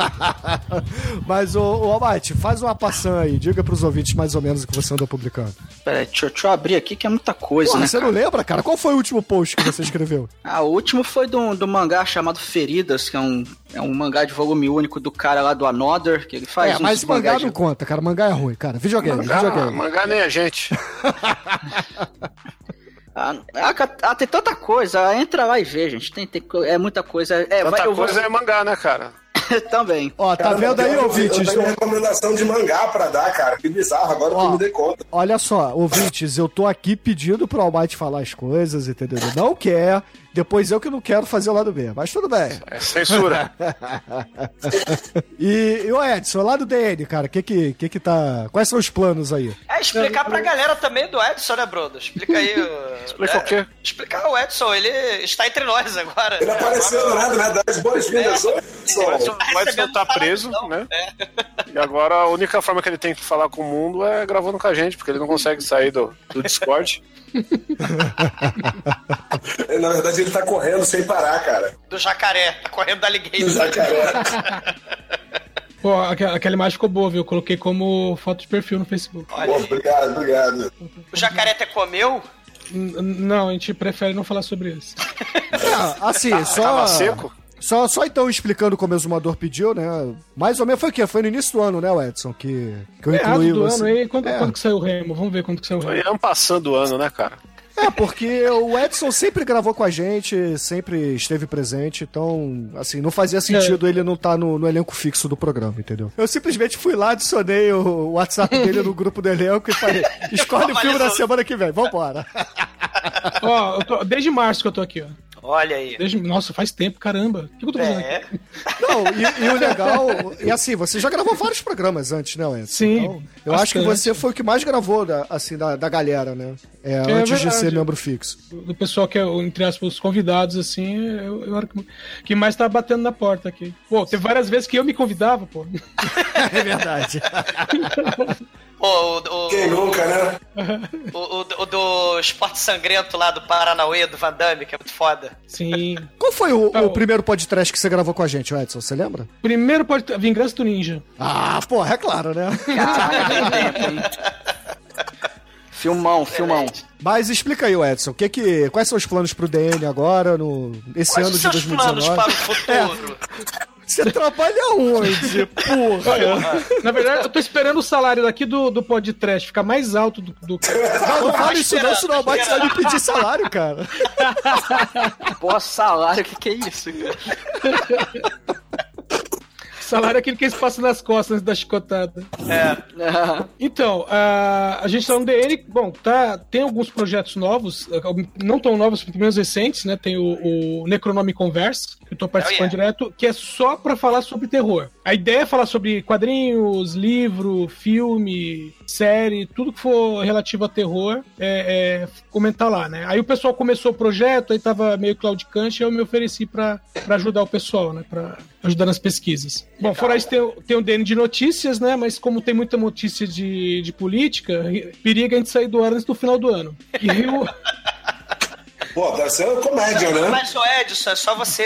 [SPEAKER 6] Mas, ô Almighty, faz uma passão aí. Diga pros ouvintes mais ou menos que você andou publicando.
[SPEAKER 2] Pera aí, deixa, eu- deixa eu abrir aqui que é muita coisa,
[SPEAKER 6] Porra,
[SPEAKER 2] né?
[SPEAKER 6] você não lembra, cara? Qual foi o último post que você escreveu?
[SPEAKER 2] Ah, o último foi do, do mangá chamado Feridas, que é um, é um mangá de volume único do cara lá do Another, que ele faz
[SPEAKER 6] é, mas mangá
[SPEAKER 2] mangás
[SPEAKER 6] não
[SPEAKER 2] de-
[SPEAKER 6] conta, cara. Mangá é ruim, cara. Videogame,
[SPEAKER 4] Mangá,
[SPEAKER 6] videogame.
[SPEAKER 4] mangá nem a gente.
[SPEAKER 2] Ah, ah, ah, tem tanta coisa. Ah, Entra lá e vê, gente. Tem, tem é muita coisa. É,
[SPEAKER 4] Tanta
[SPEAKER 2] vai, eu vou-
[SPEAKER 4] coisa é mangá, né, cara?
[SPEAKER 2] Também.
[SPEAKER 6] Ó, tá
[SPEAKER 5] Cara,
[SPEAKER 6] vendo aí, ouvintes?
[SPEAKER 5] Eu tenho recomendação de mangá pra dar, cara. Que bizarro, agora
[SPEAKER 6] Ó.
[SPEAKER 5] eu me dei conta.
[SPEAKER 6] Olha só, ouvintes, eu tô aqui pedindo pro Almighty falar as coisas, entendeu? Ele não quer, depois eu que não quero fazer o lado B, mas tudo bem.
[SPEAKER 4] É censura.
[SPEAKER 6] E, e o Edson, lá do DN, cara, que que, que que tá... Quais são os planos aí?
[SPEAKER 3] É explicar pra galera também do Edson, né, Bruno? Explica aí. o-
[SPEAKER 4] Explica
[SPEAKER 3] é,
[SPEAKER 4] o quê?
[SPEAKER 3] Explicar o Edson, ele está entre nós agora.
[SPEAKER 5] Ele apareceu do nada, né? Das boas-vindas.
[SPEAKER 4] O
[SPEAKER 5] Edson.
[SPEAKER 4] Edson, o Edson
[SPEAKER 3] recebendo
[SPEAKER 4] tá preso,
[SPEAKER 3] salário,
[SPEAKER 4] né? E agora a única forma que ele tem que falar com o mundo é gravando com a gente, porque ele não consegue sair do, do Discord.
[SPEAKER 5] Na verdade, ele tá correndo sem parar, cara.
[SPEAKER 3] Do jacaré, tá correndo da
[SPEAKER 5] Do
[SPEAKER 3] Alligator.
[SPEAKER 5] jacaré.
[SPEAKER 7] Pô, aquela, aquela imagem ficou boa, viu? Eu coloquei como foto de perfil no Facebook.
[SPEAKER 5] Pô, obrigado, obrigado.
[SPEAKER 3] O jacaré até comeu?
[SPEAKER 7] N- não, a gente prefere não falar sobre isso.
[SPEAKER 6] Ah, assim, só...
[SPEAKER 4] Tava seco?
[SPEAKER 6] Só, só então explicando como o exumador pediu, né? Mais ou menos foi o quê? Foi no início do ano, né, Edson? Que, que eu incluí
[SPEAKER 7] do
[SPEAKER 6] você.
[SPEAKER 7] ano aí. Quando,
[SPEAKER 6] É.
[SPEAKER 7] quando que saiu o Remo? Vamos ver quando que saiu o
[SPEAKER 4] Foi
[SPEAKER 7] Remo.
[SPEAKER 4] ano passando o ano, né, cara?
[SPEAKER 6] É, porque o Edson sempre gravou com a gente, sempre esteve presente, então, assim, não fazia sentido ele não estar no, no elenco fixo do programa, entendeu? Eu simplesmente fui lá, adicionei o WhatsApp dele no grupo do elenco e falei: escolhe o filme da semana que vem, vambora.
[SPEAKER 7] Ó, eu tô- desde março que eu tô aqui, ó.
[SPEAKER 3] Olha aí.
[SPEAKER 7] Desde, nossa, faz tempo, caramba. O que, eu tô fazendo aqui?
[SPEAKER 3] É.
[SPEAKER 6] Não, e, e o legal, e assim, você já gravou vários programas antes, né, Edson?
[SPEAKER 7] Sim,
[SPEAKER 6] Então, eu acho que
[SPEAKER 7] bastante.
[SPEAKER 6] você foi o que mais gravou, da, assim, da, da galera, né? É, antes de ser membro fixo.
[SPEAKER 7] Do pessoal que é, entre aspas, os convidados, assim, eu, eu era que- que mais tá batendo na porta aqui. Pô, teve várias vezes que eu me convidava, pô.
[SPEAKER 6] É verdade.
[SPEAKER 3] Pô, o, o,
[SPEAKER 5] Quem nunca, né?
[SPEAKER 3] o, o- o do esporte sangrento lá do Paranauê, do Van Damme, que é muito foda.
[SPEAKER 7] Sim.
[SPEAKER 6] Qual foi o,
[SPEAKER 7] Então-
[SPEAKER 6] o primeiro podcast que você gravou com a gente, Edson? Você lembra?
[SPEAKER 7] Primeiro pode Vingança do Ninja.
[SPEAKER 6] Ah, porra, é claro, né?
[SPEAKER 2] Filmão, filmão.
[SPEAKER 6] Mas explica aí, Edson, que que, quais são os planos pro DN agora, no, esse
[SPEAKER 3] Quais
[SPEAKER 6] ano
[SPEAKER 3] os
[SPEAKER 6] de
[SPEAKER 3] seus planos
[SPEAKER 6] 2019?
[SPEAKER 3] para o futuro?
[SPEAKER 6] Você trabalha onde, porra?
[SPEAKER 7] Na verdade, eu tô esperando o salário daqui do, do podcast ficar mais alto do, do...
[SPEAKER 6] Não, não fala isso não, senão o vai me pedir salário, cara.
[SPEAKER 2] Pô, salário, o que, que é isso? cara?
[SPEAKER 7] salário é aquele que eles passam nas costas antes da chicotada.
[SPEAKER 2] Ah,
[SPEAKER 7] Então, a, a gente tá no DN, bom, tá, tem alguns projetos novos, não tão novos, pelo menos recentes, né? Tem o, o Necronome Converse, que eu tô participando
[SPEAKER 3] Oh, yeah.
[SPEAKER 7] direto, que é só pra falar sobre terror. A ideia é falar sobre quadrinhos, livro, filme, série, tudo que for relativo a terror, é, é comentar lá, né? Aí o pessoal começou o projeto, aí tava meio claudicante, e eu me ofereci pra ajudar o pessoal, né? Pra ajudar nas pesquisas. Bom, fora isso, tem, o- tem o DN de notícias, né? Mas como tem muita notícia de, de política, periga a gente sair do ar antes do final do ano. E
[SPEAKER 5] Pô, deve ser comédia, né?
[SPEAKER 3] Mas, ô Edson, é só você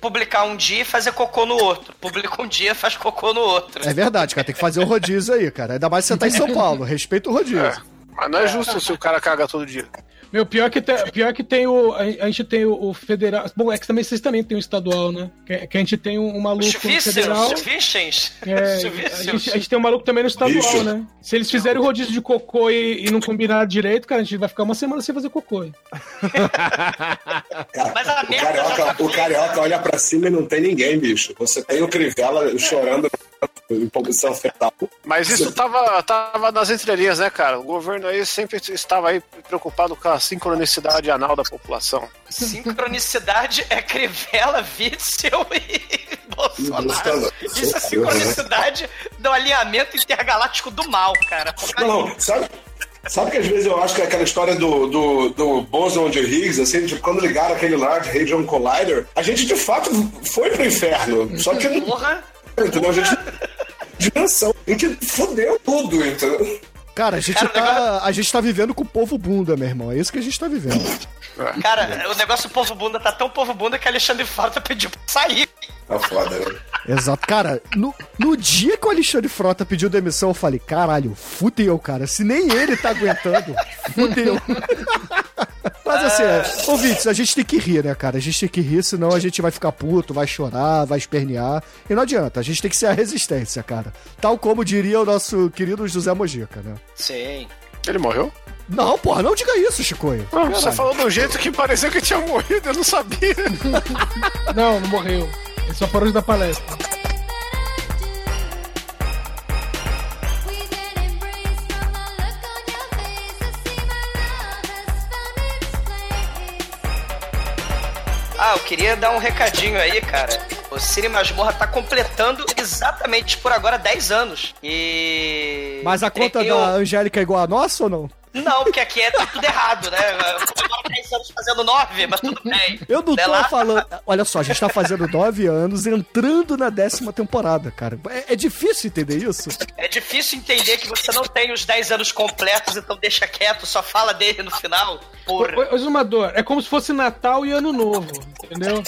[SPEAKER 3] publicar um dia e fazer cocô no outro. Publica um dia e faz cocô no outro.
[SPEAKER 6] É verdade, cara, tem que fazer o rodízio aí, cara. Ainda mais se você tá em São Paulo, respeita o rodízio.
[SPEAKER 4] Mas não é justo se o cara caga todo dia.
[SPEAKER 7] Meu, pior que tem, pior que tem o. A, a gente tem o, o federal. Bom, é que também vocês também tem o estadual, né? Que, que a gente tem um, um maluco
[SPEAKER 3] Os
[SPEAKER 7] no federal. É, a, gente, a gente tem um maluco também no estadual,
[SPEAKER 5] Bicho.
[SPEAKER 7] né? Se eles fizerem o rodízio de cocô e, e não combinar direito, cara, a gente vai ficar uma semana sem fazer cocô.
[SPEAKER 5] Cara,
[SPEAKER 3] Mas a
[SPEAKER 5] o,
[SPEAKER 3] merda
[SPEAKER 5] carioca,
[SPEAKER 3] tá
[SPEAKER 5] o carioca olha pra cima e não tem ninguém, bicho. Você tem o Crivella chorando fetal.
[SPEAKER 4] Mas isso tava, tava nas entrelinhas, né, cara? O governo aí sempre estava aí preocupado com a sincronicidade anal da população.
[SPEAKER 3] Sincronicidade é Crivella, Witzel e Bolsonaro. Isso é sincronicidade do alinhamento intergaláctico do mal, cara.
[SPEAKER 5] Não, sabe? Sabe que às vezes eu acho que é aquela história do, do, do Boson de Higgs, assim, tipo, quando ligaram aquele Large Hadron Collider, a gente de fato foi pro inferno. Só que não,
[SPEAKER 3] Porra!
[SPEAKER 5] Entendeu? A gente. Dimensão em que fudeu tudo, entendeu?
[SPEAKER 6] Cara, a gente,
[SPEAKER 3] Cara,
[SPEAKER 6] tá, a gente tá vivendo com o povo bunda, meu irmão. É isso que a gente tá vivendo.
[SPEAKER 3] Cara, o negócio povo bunda tá tão povo bunda que Alexandre Frota pediu pra sair.
[SPEAKER 5] Tá foda, né?
[SPEAKER 6] Exato. Cara, no, no dia que o Alexandre Frota pediu demissão, eu falei, caralho, fudeu, cara. Se nem ele tá aguentando, fudeu. Mas assim, é, ouvintes, a gente tem que rir, né, cara? A gente tem que rir, senão a gente vai ficar puto, vai chorar, vai espernear. E não adianta, a gente tem que ser a resistência, cara. Tal como diria o nosso querido José Mojica, né?
[SPEAKER 3] Sim.
[SPEAKER 4] Ele morreu?
[SPEAKER 6] Não, porra, não diga isso, Chicoio.
[SPEAKER 4] Ah, você falou um jeito que pareceu que tinha morrido, eu não sabia.
[SPEAKER 7] Não, não morreu. É só hoje da palestra.
[SPEAKER 3] Ah, eu queria dar um recadinho aí, cara. O Siri Masmorra tá completando exatamente por agora 10 anos. E.
[SPEAKER 6] Mas a conta da Angélica é igual a nossa ou não?
[SPEAKER 3] Não, porque aqui é tudo errado, né? Eu comemoro 10 anos fazendo 9, mas tudo bem.
[SPEAKER 6] Eu não
[SPEAKER 3] Né,
[SPEAKER 6] tô
[SPEAKER 3] lá-
[SPEAKER 6] falando. Olha só, a gente tá fazendo nove anos entrando na décima temporada, cara. É, é difícil entender isso.
[SPEAKER 3] É difícil entender que você não tem os 10 anos completos, então deixa quieto, só fala dele no final. Por...
[SPEAKER 7] Ô, Zumador, é como se fosse Natal e Ano Novo, entendeu?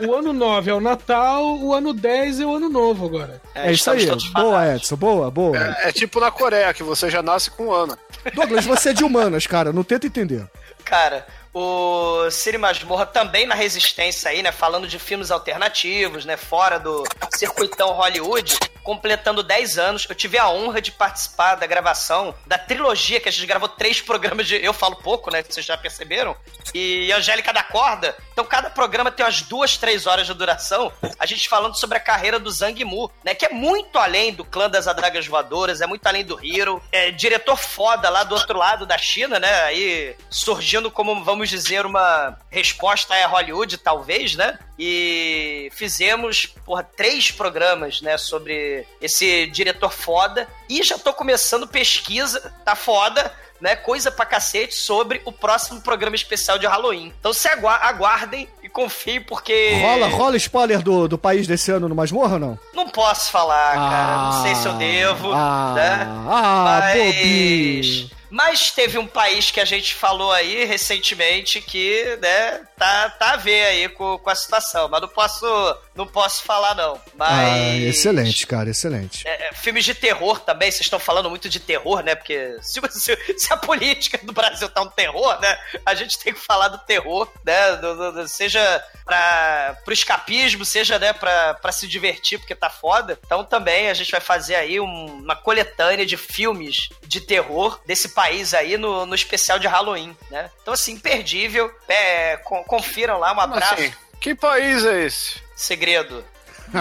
[SPEAKER 7] O, o- o ano 9 é o Natal, o ano 10 é o Ano Novo agora.
[SPEAKER 6] É, isso
[SPEAKER 3] estamos
[SPEAKER 6] aí. Boa. Edson. Boa, boa.
[SPEAKER 4] É tipo na Coreia, que você já nasce com um ano.
[SPEAKER 6] Douglas, você é de humanas, cara. Não tenta entender.
[SPEAKER 3] Cara, o Cine Masmorra também na Resistência aí, né? Falando de filmes alternativos, né? Fora do circuitão Hollywood, completando 10 anos. Eu tive a honra de participar da gravação da trilogia, que a gente gravou três programas de. Eu falo pouco, né? Vocês já perceberam. E Angélica da Corda. Então cada programa tem umas duas, três horas de duração. A gente falando sobre a carreira do Zhang Mu, né? Que é muito além do clã das adagas voadoras, é muito além do Hero. É diretor foda lá do outro lado da China, né? Aí surgindo como, vamos dizer, uma resposta a Hollywood, talvez, né? E fizemos, porra, três programas, né, sobre esse diretor foda. E já tô começando pesquisa, tá foda, né, coisa pra cacete sobre o próximo programa especial de Halloween. Então se agua- aguardem e confiem, porque...
[SPEAKER 6] Rola, rola spoiler do, do país desse ano no Masmorra ou não?
[SPEAKER 3] Não posso falar, cara. não sei se eu devo,
[SPEAKER 6] Ah,
[SPEAKER 3] né?
[SPEAKER 6] ah,
[SPEAKER 3] Mas...
[SPEAKER 6] bobinho.
[SPEAKER 3] Mas teve um país que a gente falou aí recentemente que, né, tá, tá a ver aí com, com a situação. Mas não posso, não posso falar, não. Mas.
[SPEAKER 6] Ah, excelente, cara, excelente.
[SPEAKER 3] É, é, filmes de terror também, vocês estão falando muito de terror, né? Porque se, se- se a política do Brasil tá um terror, né? A gente tem que falar do terror, né? do- do- do- seja pra, pro escapismo, seja, né, pra, pra se divertir, porque tá foda. Então também a gente vai fazer aí um- uma coletânea de filmes de terror desse país aí no, no especial de Halloween, né? Então, assim, imperdível. É, con- confiram lá, um abraço.
[SPEAKER 4] assim? Que país é esse?
[SPEAKER 3] Segredo.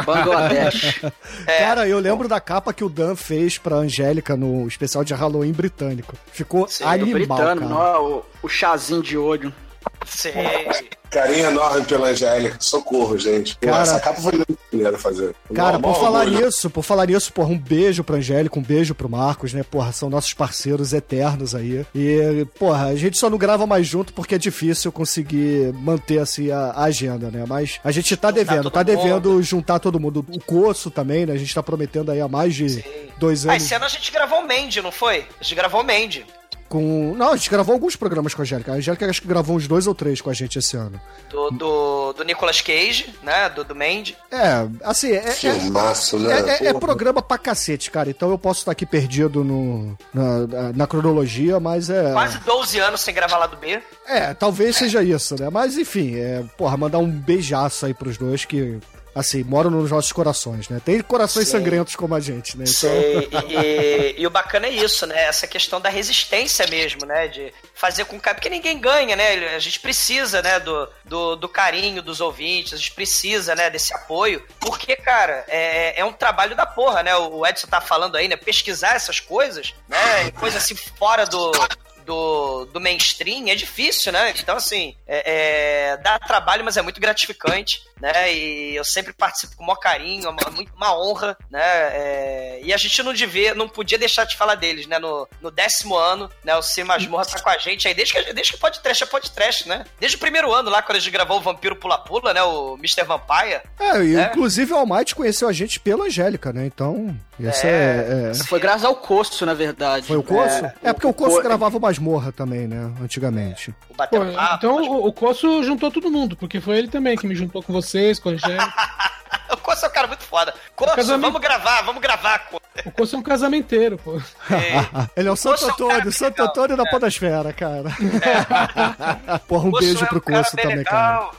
[SPEAKER 2] Bangladesh.
[SPEAKER 3] É.
[SPEAKER 6] Cara, eu lembro da capa que o Dan fez pra Angélica no especial de Halloween britânico. Ficou
[SPEAKER 3] Sim,
[SPEAKER 2] o
[SPEAKER 6] animal,
[SPEAKER 2] britânico,
[SPEAKER 6] cara.
[SPEAKER 2] ó, o, o chazinho de olho.
[SPEAKER 3] Sim.
[SPEAKER 5] Carinho enorme pela Angélica. Socorro, gente.
[SPEAKER 6] Cara-
[SPEAKER 5] essa capa foi muito maneira fazer.
[SPEAKER 6] Cara, por falar
[SPEAKER 5] orgulho.
[SPEAKER 6] nisso, por falar nisso, porra, um beijo pra Angélica, um beijo pro Marcos, né? Porra, são nossos parceiros eternos aí. E, porra, a gente só não grava mais junto porque é difícil conseguir manter, assim, a, a agenda, né? Mas a gente tá devendo,
[SPEAKER 3] todo
[SPEAKER 6] tá devendo
[SPEAKER 3] mundo.
[SPEAKER 6] juntar todo mundo. O Coço também, né? A gente tá prometendo aí há mais de dois
[SPEAKER 3] Ah,
[SPEAKER 6] anos
[SPEAKER 3] esse ano a gente gravou o Mandy, não foi? A gente gravou o Mandy.
[SPEAKER 6] Com... Não, a gente gravou alguns programas com a Angélica. A Angélica acho que gravou uns dois ou três com a gente esse ano.
[SPEAKER 3] Do, do, do Nicolas Cage, né? Do, do Mandy.
[SPEAKER 6] É, assim, é... é-
[SPEAKER 5] Filmaço, né?
[SPEAKER 6] É, é- é programa pra cacete, cara. Então eu posso estar aqui perdido no, na, na- na cronologia, mas é.
[SPEAKER 3] Quase 12 anos sem gravar lá do B.
[SPEAKER 6] É, talvez seja isso, né? Mas enfim, é, porra, mandar um beijaço aí pros dois que, assim, moram nos nossos corações, né? Tem corações
[SPEAKER 3] Sim.
[SPEAKER 6] sangrentos como a gente, né? Então.
[SPEAKER 3] E, e- e o bacana é isso, né? Essa questão da resistência mesmo, né? De fazer com que. Porque ninguém ganha, né? A gente precisa, né? Do, do, do carinho dos ouvintes, a gente precisa, né? Desse apoio. Porque, cara, é, é um trabalho da porra, né? O Edson tá falando aí, né? Pesquisar essas coisas, né? Coisa assim fora do. Do, do mainstream é difícil, né? Então, assim, é, é, dá trabalho, mas é muito gratificante, né? E eu sempre participo com o maior carinho, é uma, uma honra, né? É, e a gente não devia, não podia deixar de falar deles, né? No, no décimo ano, né? O Ciro Masmorra tá com a gente aí, desde que, desde que pode trash é pode trash, né? Desde o primeiro ano lá, quando a gente gravou o Vampiro Pula Pula, né? O Mr. Vampire.
[SPEAKER 6] É, e
[SPEAKER 3] É.
[SPEAKER 6] inclusive o Almighty conheceu a gente pela Angélica, né? Então, essa é. é-
[SPEAKER 2] Foi graças ao Costo, na verdade.
[SPEAKER 6] Foi o Coço? É, porque o Coço
[SPEAKER 2] Co-
[SPEAKER 6] gravava o Masmorra também, né? Antigamente.
[SPEAKER 3] O Bateu
[SPEAKER 7] Pô,
[SPEAKER 3] Papo.
[SPEAKER 7] então o, o Coço juntou todo mundo, porque foi ele também que me juntou com vocês, com a Angélica.
[SPEAKER 3] O Coço é um cara muito foda. Coço,
[SPEAKER 7] Casamento-
[SPEAKER 3] vamos gravar, vamos gravar, Coço.
[SPEAKER 7] O Coço é um casamenteiro, pô.
[SPEAKER 6] Ele é o Santo
[SPEAKER 3] Coço é um
[SPEAKER 6] Antônio, Santo
[SPEAKER 3] legal.
[SPEAKER 6] Antônio da Podosfera, cara. Porra, um
[SPEAKER 3] Coço
[SPEAKER 6] beijo
[SPEAKER 3] é
[SPEAKER 6] pro
[SPEAKER 3] cara
[SPEAKER 6] Coço
[SPEAKER 3] bem
[SPEAKER 6] também, cara.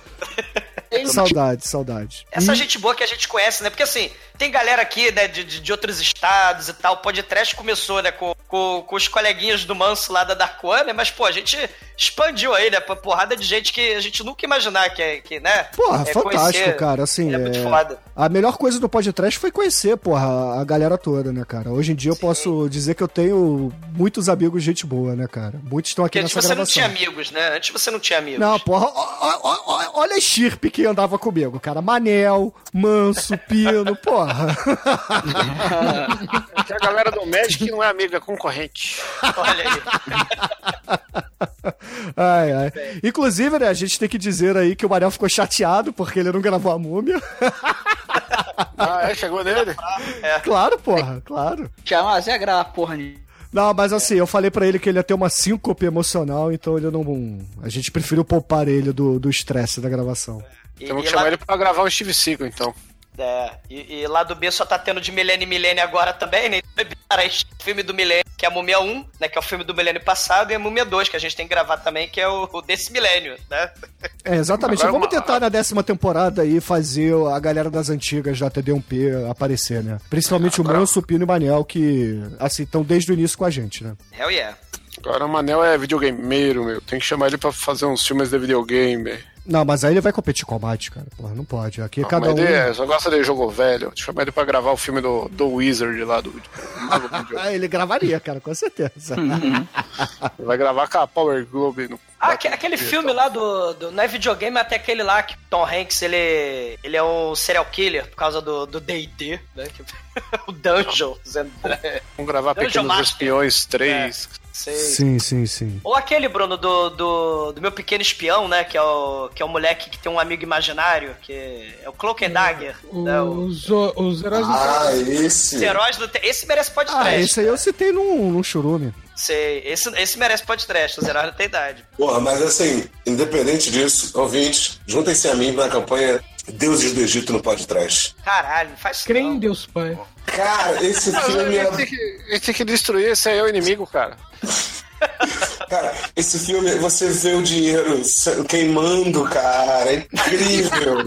[SPEAKER 6] Saudade, saudade.
[SPEAKER 3] Essa
[SPEAKER 6] Hum,
[SPEAKER 3] gente boa que a gente conhece, né? Porque assim, tem galera aqui, né, de, de, de outros estados e tal. O podcast começou, né, com, com, com os coleguinhas do Manso lá da Dark One, né? Mas, pô, a gente expandiu aí, né? Pra porrada de gente que a gente nunca imaginar que, que né?
[SPEAKER 6] Porra,
[SPEAKER 3] é,
[SPEAKER 6] fantástico,
[SPEAKER 3] conhecer.
[SPEAKER 6] cara. Assim,
[SPEAKER 3] É muito
[SPEAKER 6] é-
[SPEAKER 3] foda.
[SPEAKER 6] A melhor coisa do podcast foi conhecer, porra, a galera toda, né, cara? Hoje em dia eu posso dizer que eu tenho muitos amigos gente boa, né, cara? Muitos estão aqui
[SPEAKER 3] Porque antes
[SPEAKER 6] nessa
[SPEAKER 3] você não
[SPEAKER 6] gravação.
[SPEAKER 3] tinha amigos, né? Antes você não tinha amigos.
[SPEAKER 6] Não, porra, ó- ó- ó- ó- olha a Chirp que andava comigo, cara. Manel, Manso, Pino, porra.
[SPEAKER 4] Que a galera do Magic não é amiga, é concorrente.
[SPEAKER 3] Olha aí.
[SPEAKER 6] Ai, ai. Inclusive, né, a gente tem que dizer aí que o Manel ficou chateado porque ele não gravou a múmia.
[SPEAKER 4] Ah, é? Chegou nele?
[SPEAKER 6] claro, porra, claro.
[SPEAKER 2] Jamais ia gravar porra nenhuma.
[SPEAKER 6] Não, mas assim, eu falei pra ele que ele ia ter uma síncope emocional, então ele não. A gente preferiu poupar ele do do estresse da gravação.
[SPEAKER 3] E,
[SPEAKER 4] Temos que chamar
[SPEAKER 3] lá,
[SPEAKER 4] ele pra gravar um Steve Seagal, então.
[SPEAKER 3] É, e, e lá do B só tá tendo de milênio em milênio agora também, né? Cara, esse filme do milênio, que é a Múmia 1, né? Que é o filme do milênio passado, e a Múmia 2, que a gente tem que gravar também, que é o, o desse milênio, né?
[SPEAKER 6] É, exatamente.
[SPEAKER 4] Agora
[SPEAKER 6] Vamos
[SPEAKER 4] uma-
[SPEAKER 6] tentar na décima temporada aí fazer a galera das antigas da TD1P aparecer, né? Principalmente o Manso, o Pino e o Manel, que, assim, estão desde o início com a gente, né?
[SPEAKER 3] Hell yeah.
[SPEAKER 4] Agora o Manel é videogameiro, meu. Tem que chamar ele pra fazer uns filmes de videogame.
[SPEAKER 6] Não, mas aí ele vai competir com o Mate, cara. Porra, não pode. Aqui
[SPEAKER 4] Não,
[SPEAKER 6] cada
[SPEAKER 4] mas
[SPEAKER 6] um.
[SPEAKER 4] ele é, só gosta de jogo velho. Chamar ele pra gravar o filme do, do Wizard lá, do.
[SPEAKER 6] Ah, ele gravaria, cara, com certeza.
[SPEAKER 4] Vai gravar com a Power Globe no.
[SPEAKER 3] Ah, aque- aquele filme lá do, do. Não é videogame, até aquele lá que Tom Hanks ele, ele é um serial killer por causa do do DD, né? que- o Dungeons. and-
[SPEAKER 4] Vamos gravar
[SPEAKER 3] Dungeon
[SPEAKER 4] Pequenos
[SPEAKER 3] Master.
[SPEAKER 4] Espiões 3.
[SPEAKER 3] Sei.
[SPEAKER 6] sim, sim, sim.
[SPEAKER 3] Ou aquele, Bruno, do, do, do meu pequeno espião, né? Que é, o, que é o moleque que tem um amigo imaginário, que é o Cloak and Dagger. né, o-
[SPEAKER 7] Os, os heróis
[SPEAKER 5] Ah,
[SPEAKER 7] do
[SPEAKER 5] esse.
[SPEAKER 3] os heróis do. Esse merece
[SPEAKER 6] Ah,
[SPEAKER 3] podcast.
[SPEAKER 6] esse aí eu citei num, num churume.
[SPEAKER 3] Sei. Esse, esse merece podcast, os heróis da idade.
[SPEAKER 5] Porra, mas assim, independente disso, ouvintes, juntem-se a mim na campanha Deuses do Egito no podcast.
[SPEAKER 3] Caralho, não faz
[SPEAKER 7] Crê em
[SPEAKER 3] não.
[SPEAKER 7] Deus Pai.
[SPEAKER 5] Cara, esse filme
[SPEAKER 4] gente, tem
[SPEAKER 5] é.
[SPEAKER 4] que, a gente tem que destruir, esse aí é o inimigo, cara.
[SPEAKER 5] Cara, esse filme, você vê o dinheiro queimando, cara. É incrível.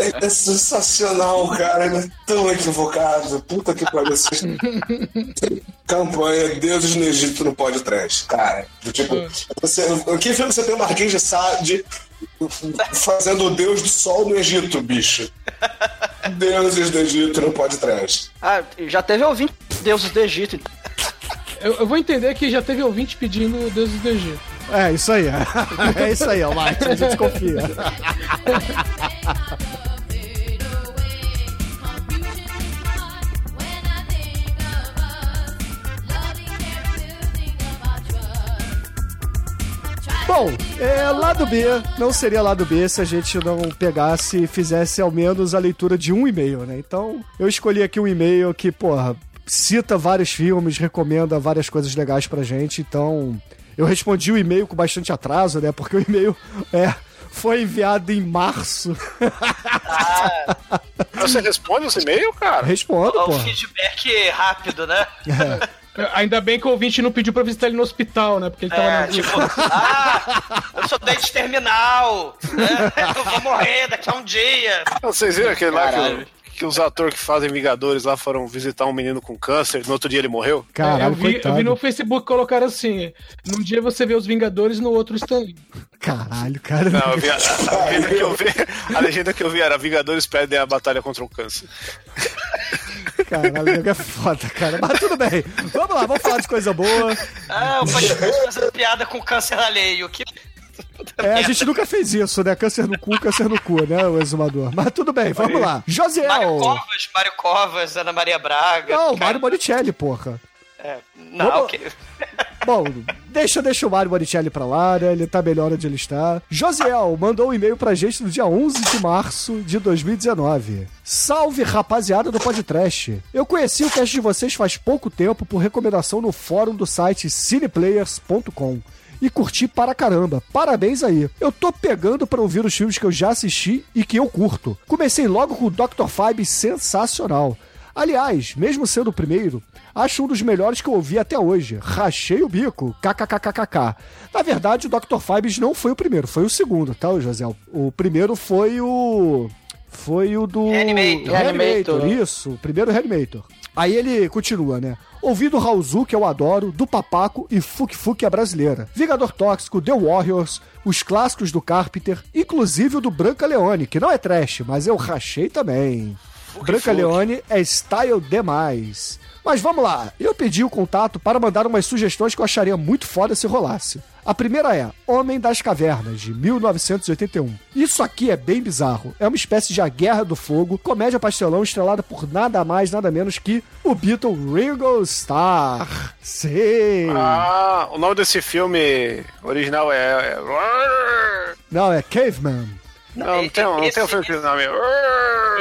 [SPEAKER 5] É, é sensacional, cara. Ele é tão equivocado. Puta que pariu. Campanha Deuses no Egito no podcast. Cara, do tipo, você, que filme você tem o Marquês de Sade fazendo o Deus do Sol no Egito, bicho? Deuses do Egito no podcast.
[SPEAKER 2] Ah, já teve ouvinte deuses do Egito.
[SPEAKER 7] Eu, eu vou entender que já teve ouvinte pedindo deuses do Egito.
[SPEAKER 6] É, isso aí. É isso aí, ó, Mate. A gente confia. Bom, é, lado B não seria lado B se a gente não pegasse e fizesse ao menos a leitura de um e-mail, né? Então, eu escolhi aqui um e-mail que, porra, cita vários filmes, recomenda várias coisas legais pra gente, então eu respondi o e-mail com bastante atraso, né? Porque o e-mail é foi enviado em março.
[SPEAKER 4] Você responde esse e-mail, cara?
[SPEAKER 6] Respondo,
[SPEAKER 3] Ó, O feedback rápido, né?
[SPEAKER 7] Ainda bem que o ouvinte não pediu pra visitar ele no hospital, né? Porque ele tava
[SPEAKER 3] É,
[SPEAKER 7] na...
[SPEAKER 3] tipo, ah, eu sou doente terminal, né? eu vou morrer daqui a um dia.
[SPEAKER 4] Vocês viram aquele lá que, o- que os atores que fazem Vingadores lá foram visitar um menino com câncer, no outro dia ele morreu?
[SPEAKER 6] Caralho,
[SPEAKER 7] É, eu, vi, eu vi no Facebook colocar assim: num dia você vê os Vingadores, no outro Stanley.
[SPEAKER 6] Caralho, cara.
[SPEAKER 4] Não, vi a, a legenda que eu vi, a legenda que eu vi era Vingadores perdem a batalha contra o câncer.
[SPEAKER 6] Caralho, é foda, cara. Mas tudo bem. Vamos lá, vamos falar de coisa boa.
[SPEAKER 3] Ah, o podcast fazendo piada com câncer alheio. Que...
[SPEAKER 6] É, a gente nunca fez isso, né? Câncer no cu, câncer no cu, né, o exumador. Mas tudo bem, vamos lá.
[SPEAKER 3] Mário
[SPEAKER 6] Josiel.
[SPEAKER 3] Covas, Mário Covas, Ana Maria Braga.
[SPEAKER 6] Não,
[SPEAKER 3] cara,
[SPEAKER 6] Mário Bonicelli, porra.
[SPEAKER 3] é, não,
[SPEAKER 6] Vamos-
[SPEAKER 3] ok.
[SPEAKER 6] Bom, deixa, deixa o Mário Bonicelli pra lá, né? Ele tá melhor onde ele está. Josiel mandou um e-mail pra gente no dia 11 de março de 2019. Salve, rapaziada do Podcast. Eu conheci o cast de vocês faz pouco tempo por recomendação no fórum do site cineplayers.com. E curti para caramba. Parabéns aí. Eu tô pegando pra ouvir os filmes que eu já assisti e que eu curto. Comecei logo com o Dr. Five sensacional. Aliás, mesmo sendo o primeiro, acho um dos melhores que eu ouvi até hoje. Rachei o bico, kkkkk. Na verdade, o Dr. Fibes não foi o primeiro, foi o segundo, tá, José? O primeiro foi o. Foi o do.
[SPEAKER 3] Reanimator,
[SPEAKER 6] Reanimator. isso, o primeiro Reanimator. Aí ele continua, né? Ouvindo Raulzu, que eu adoro, do Papaco e Fuk Fuk a brasileira. Vingador Tóxico, The Warriors, os clássicos do Carpenter, inclusive o do Branca Leone, que não é trash, mas eu rachei também. Branca Leone é style demais. Mas vamos lá, eu pedi o contato para mandar umas sugestões que eu acharia muito foda se rolasse. A primeira é Homem das Cavernas, de 1981. Isso aqui é bem bizarro. É uma espécie de A Guerra do Fogo, comédia pastelão estrelada por nada mais, nada menos que o Beatle Ringo Starr. Sim!
[SPEAKER 4] Ah, o nome desse filme original é. é-
[SPEAKER 6] Não, é Caveman.
[SPEAKER 4] Não, não tem, não
[SPEAKER 3] Esse-
[SPEAKER 4] tem um filme esse nome.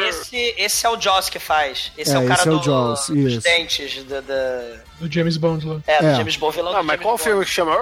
[SPEAKER 3] Esse, esse é o Jaws que faz. Esse é,
[SPEAKER 6] É,
[SPEAKER 3] o cara
[SPEAKER 6] esse é o
[SPEAKER 3] do,
[SPEAKER 6] Jaws,
[SPEAKER 3] dos
[SPEAKER 6] isso.
[SPEAKER 3] dentes da, da-
[SPEAKER 7] Do James Bond lá.
[SPEAKER 3] É, do
[SPEAKER 6] É.
[SPEAKER 3] James Bond, vilão
[SPEAKER 4] Ah,
[SPEAKER 3] do
[SPEAKER 4] mas
[SPEAKER 3] James
[SPEAKER 4] qual
[SPEAKER 3] Bond.
[SPEAKER 4] filme que chama?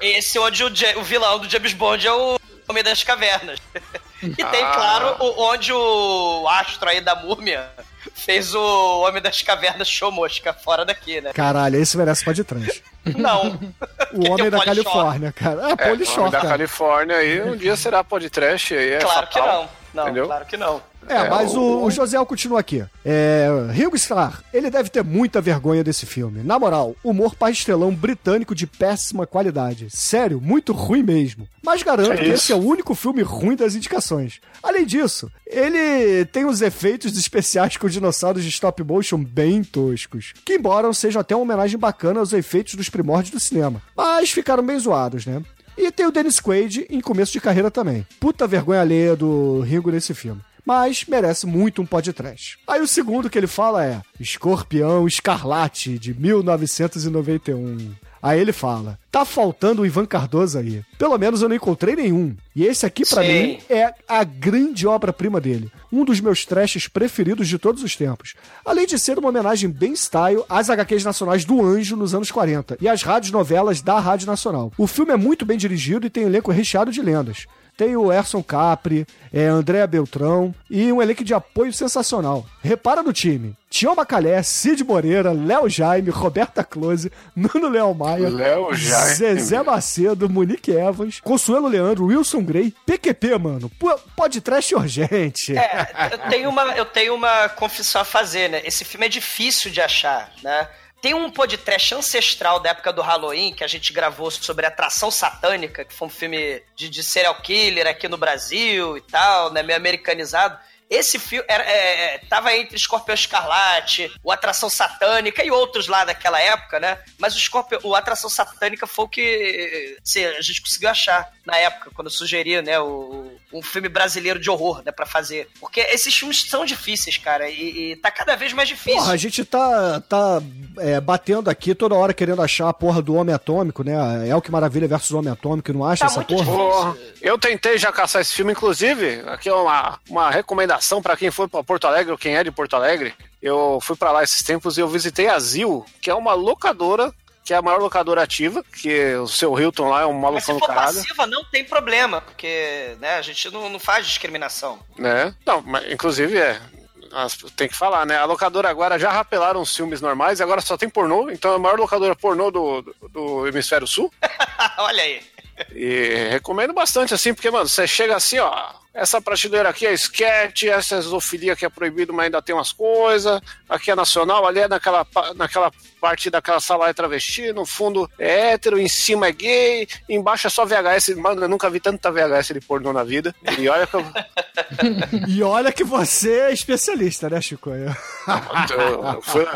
[SPEAKER 3] Esse onde o, o vilão do James Bond é o Homem das Cavernas. e tem,
[SPEAKER 4] Ah.
[SPEAKER 3] claro, o- onde o astro aí da múmia fez o Homem das Cavernas show mosca fora daqui, né?
[SPEAKER 6] Caralho, esse merece pode trás.
[SPEAKER 3] Não.
[SPEAKER 6] O
[SPEAKER 3] Tem
[SPEAKER 6] Homem
[SPEAKER 3] o
[SPEAKER 6] da
[SPEAKER 3] Polly Shore.
[SPEAKER 6] Califórnia, cara. Ah,
[SPEAKER 4] É,
[SPEAKER 6] Polly
[SPEAKER 4] Nome
[SPEAKER 6] Shore,
[SPEAKER 4] da
[SPEAKER 6] cara.
[SPEAKER 4] Califórnia aí, um dia será podcast aí. É
[SPEAKER 3] claro que
[SPEAKER 4] fatal.
[SPEAKER 3] não. Não,
[SPEAKER 4] Entendeu?
[SPEAKER 3] claro que não.
[SPEAKER 6] É,
[SPEAKER 4] É,
[SPEAKER 6] mas o,
[SPEAKER 4] o-
[SPEAKER 6] o José continua aqui. É, Ringo Starr, ele deve ter muita vergonha desse filme. Na moral, humor pastelão britânico de péssima qualidade. Sério, muito ruim mesmo. Mas garanto
[SPEAKER 4] É
[SPEAKER 6] que esse é o único filme ruim das indicações. Além disso, ele tem uns efeitos especiais com dinossauros de stop motion bem toscos. Que embora sejam até uma homenagem bacana aos efeitos dos primórdios do cinema. Mas ficaram bem zoados, né? E tem o Dennis Quaid em começo de carreira também. Puta vergonha alheia do Ringo nesse filme. Mas merece muito um podcast. Aí o segundo que ele fala é Escorpião Escarlate, de 1991. Aí ele fala: tá faltando o Ivan Cardoso aí. Pelo menos eu não encontrei nenhum. E esse aqui, pra
[SPEAKER 3] Sim.
[SPEAKER 6] mim, é a grande obra-prima dele. Um dos meus trashes preferidos de todos os tempos. Além de ser uma homenagem bem style às HQs nacionais do Anjo nos anos 40 e às rádios novelas da Rádio Nacional. O filme é muito bem dirigido e tem um elenco recheado de lendas. Tem o Erson Capri, é, Andréa Beltrão e um elenco de apoio sensacional. Repara no time. Tião Macalé, Cid Moreira, Léo Jaime, Roberta Close, Nuno Leão Maia,
[SPEAKER 4] Léo Jaime.
[SPEAKER 6] Zezé Macedo, Monique Evans, Consuelo Leandro, Wilson Grey, PQP, mano. Pode trash urgente.
[SPEAKER 3] É, eu tenho, uma, eu tenho uma confissão a fazer, né? Esse filme é difícil de achar, né? Tem um podcast ancestral da época do Halloween que a gente gravou sobre Atração Satânica, que foi um filme de, de serial killer aqui no Brasil e tal, né? Meio americanizado. Esse filme era, é, é, tava entre Escorpião Escarlate, o Atração Satânica e outros lá daquela época, né? Mas o, Escorpião, o Atração Satânica foi o que assim, a gente conseguiu achar na época, quando eu sugeri, né, o, um filme brasileiro de horror, né, pra fazer. Porque esses filmes são difíceis, cara, e, e tá cada vez mais difícil.
[SPEAKER 6] Porra, a gente tá, tá é, batendo aqui toda hora querendo achar a porra do Homem Atômico, né? É o que Maravilha versus Homem Atômico, não acha
[SPEAKER 3] Tá
[SPEAKER 6] essa porra?
[SPEAKER 4] eu tentei já caçar esse filme, inclusive, aqui é uma, uma recomendação pra quem foi pra Porto Alegre ou quem é de Porto Alegre. Eu fui pra lá esses tempos e eu visitei a Zil, que é uma locadora, que é a maior locadora ativa, que o seu Hilton lá é um
[SPEAKER 3] se
[SPEAKER 4] malucão do
[SPEAKER 3] for
[SPEAKER 4] caralho.
[SPEAKER 3] passiva, não tem problema, porque né, a gente não, não faz discriminação.
[SPEAKER 4] né? Não, mas inclusive é. Tem que falar, né? A locadora agora já rapelaram os filmes normais e agora só tem pornô, então é a maior locadora pornô do, do, do Hemisfério Sul.
[SPEAKER 3] Olha aí.
[SPEAKER 4] E recomendo bastante, assim, porque, mano, você chega assim, ó. Essa prateleira aqui é sketch, essa é zoofilia que é proibido, mas ainda tem umas coisas. Aqui é nacional, ali é naquela, naquela parte daquela sala é travesti, no fundo é hétero, em cima é gay, embaixo é só VHS. Mano, eu nunca vi tanta VHS de pornô na vida. E olha que eu,
[SPEAKER 6] E olha que você é especialista, né, Chico?
[SPEAKER 4] eu, eu fui,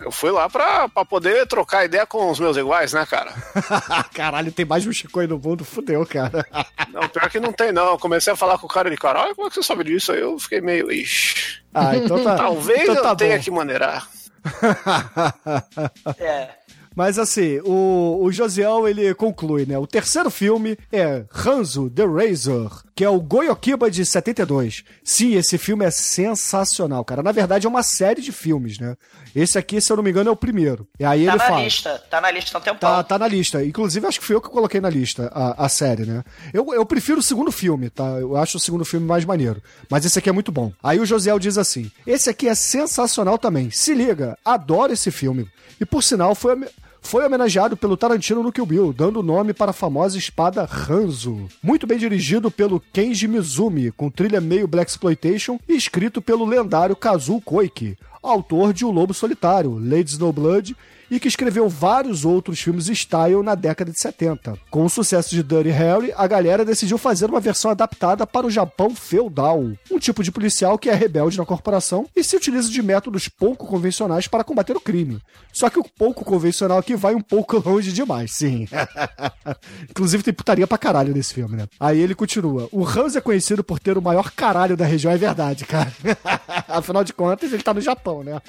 [SPEAKER 4] eu fui lá pra, pra poder trocar ideia com os meus iguais, né, cara?
[SPEAKER 6] Caralho, tem mais um Chico aí no mundo, fudeu, cara.
[SPEAKER 4] Não, pior que não tem, não. Eu comecei a falar com o cara de caralho, como é que você sabe disso? Aí eu fiquei meio, ixi.
[SPEAKER 6] Ah, então tá.
[SPEAKER 4] Talvez
[SPEAKER 6] então
[SPEAKER 4] eu
[SPEAKER 6] tá
[SPEAKER 4] tenha
[SPEAKER 6] bom.
[SPEAKER 4] que maneirar.
[SPEAKER 3] É.
[SPEAKER 6] Mas assim, o, o Josiel ele conclui, né? O terceiro filme é Hanzo the Razor, que é o Goiokiba de 72. Sim, esse filme é sensacional, cara. Na verdade, é uma série de filmes, né? Esse aqui, se eu não me engano, é o primeiro. E aí
[SPEAKER 3] Tá
[SPEAKER 6] ele
[SPEAKER 3] na
[SPEAKER 6] fala.
[SPEAKER 3] lista, tá na lista há um tempão.
[SPEAKER 6] Tá, tá na lista. Inclusive, acho que fui eu que coloquei na lista a, a série, né? Eu, eu prefiro o segundo filme, tá? Eu acho o segundo filme mais maneiro. Mas esse aqui é muito bom. Aí o Josiel diz assim: esse aqui é sensacional também. Se liga, adoro esse filme. E por sinal, foi. Foi homenageado pelo Tarantino no Kill Bill, dando nome para a famosa espada Hanzo. Muito bem dirigido pelo Kenji Mizumi, com trilha meio Black Exploitation e escrito pelo lendário Kazuo Koike. autor de O Lobo Solitário, Lady Snowblood, e que escreveu vários outros filmes style na década de 70. Com o sucesso de Dirty Harry, a galera decidiu fazer uma versão adaptada para o Japão feudal, um tipo de policial que é rebelde na corporação e se utiliza de métodos pouco convencionais para combater o crime. Só que o pouco convencional aqui vai um pouco longe demais, sim. Inclusive tem putaria pra caralho nesse filme, né? Aí ele continua. O Hans é conhecido por ter o maior caralho da região, é verdade, cara. Afinal de contas, ele tá no Japão, né?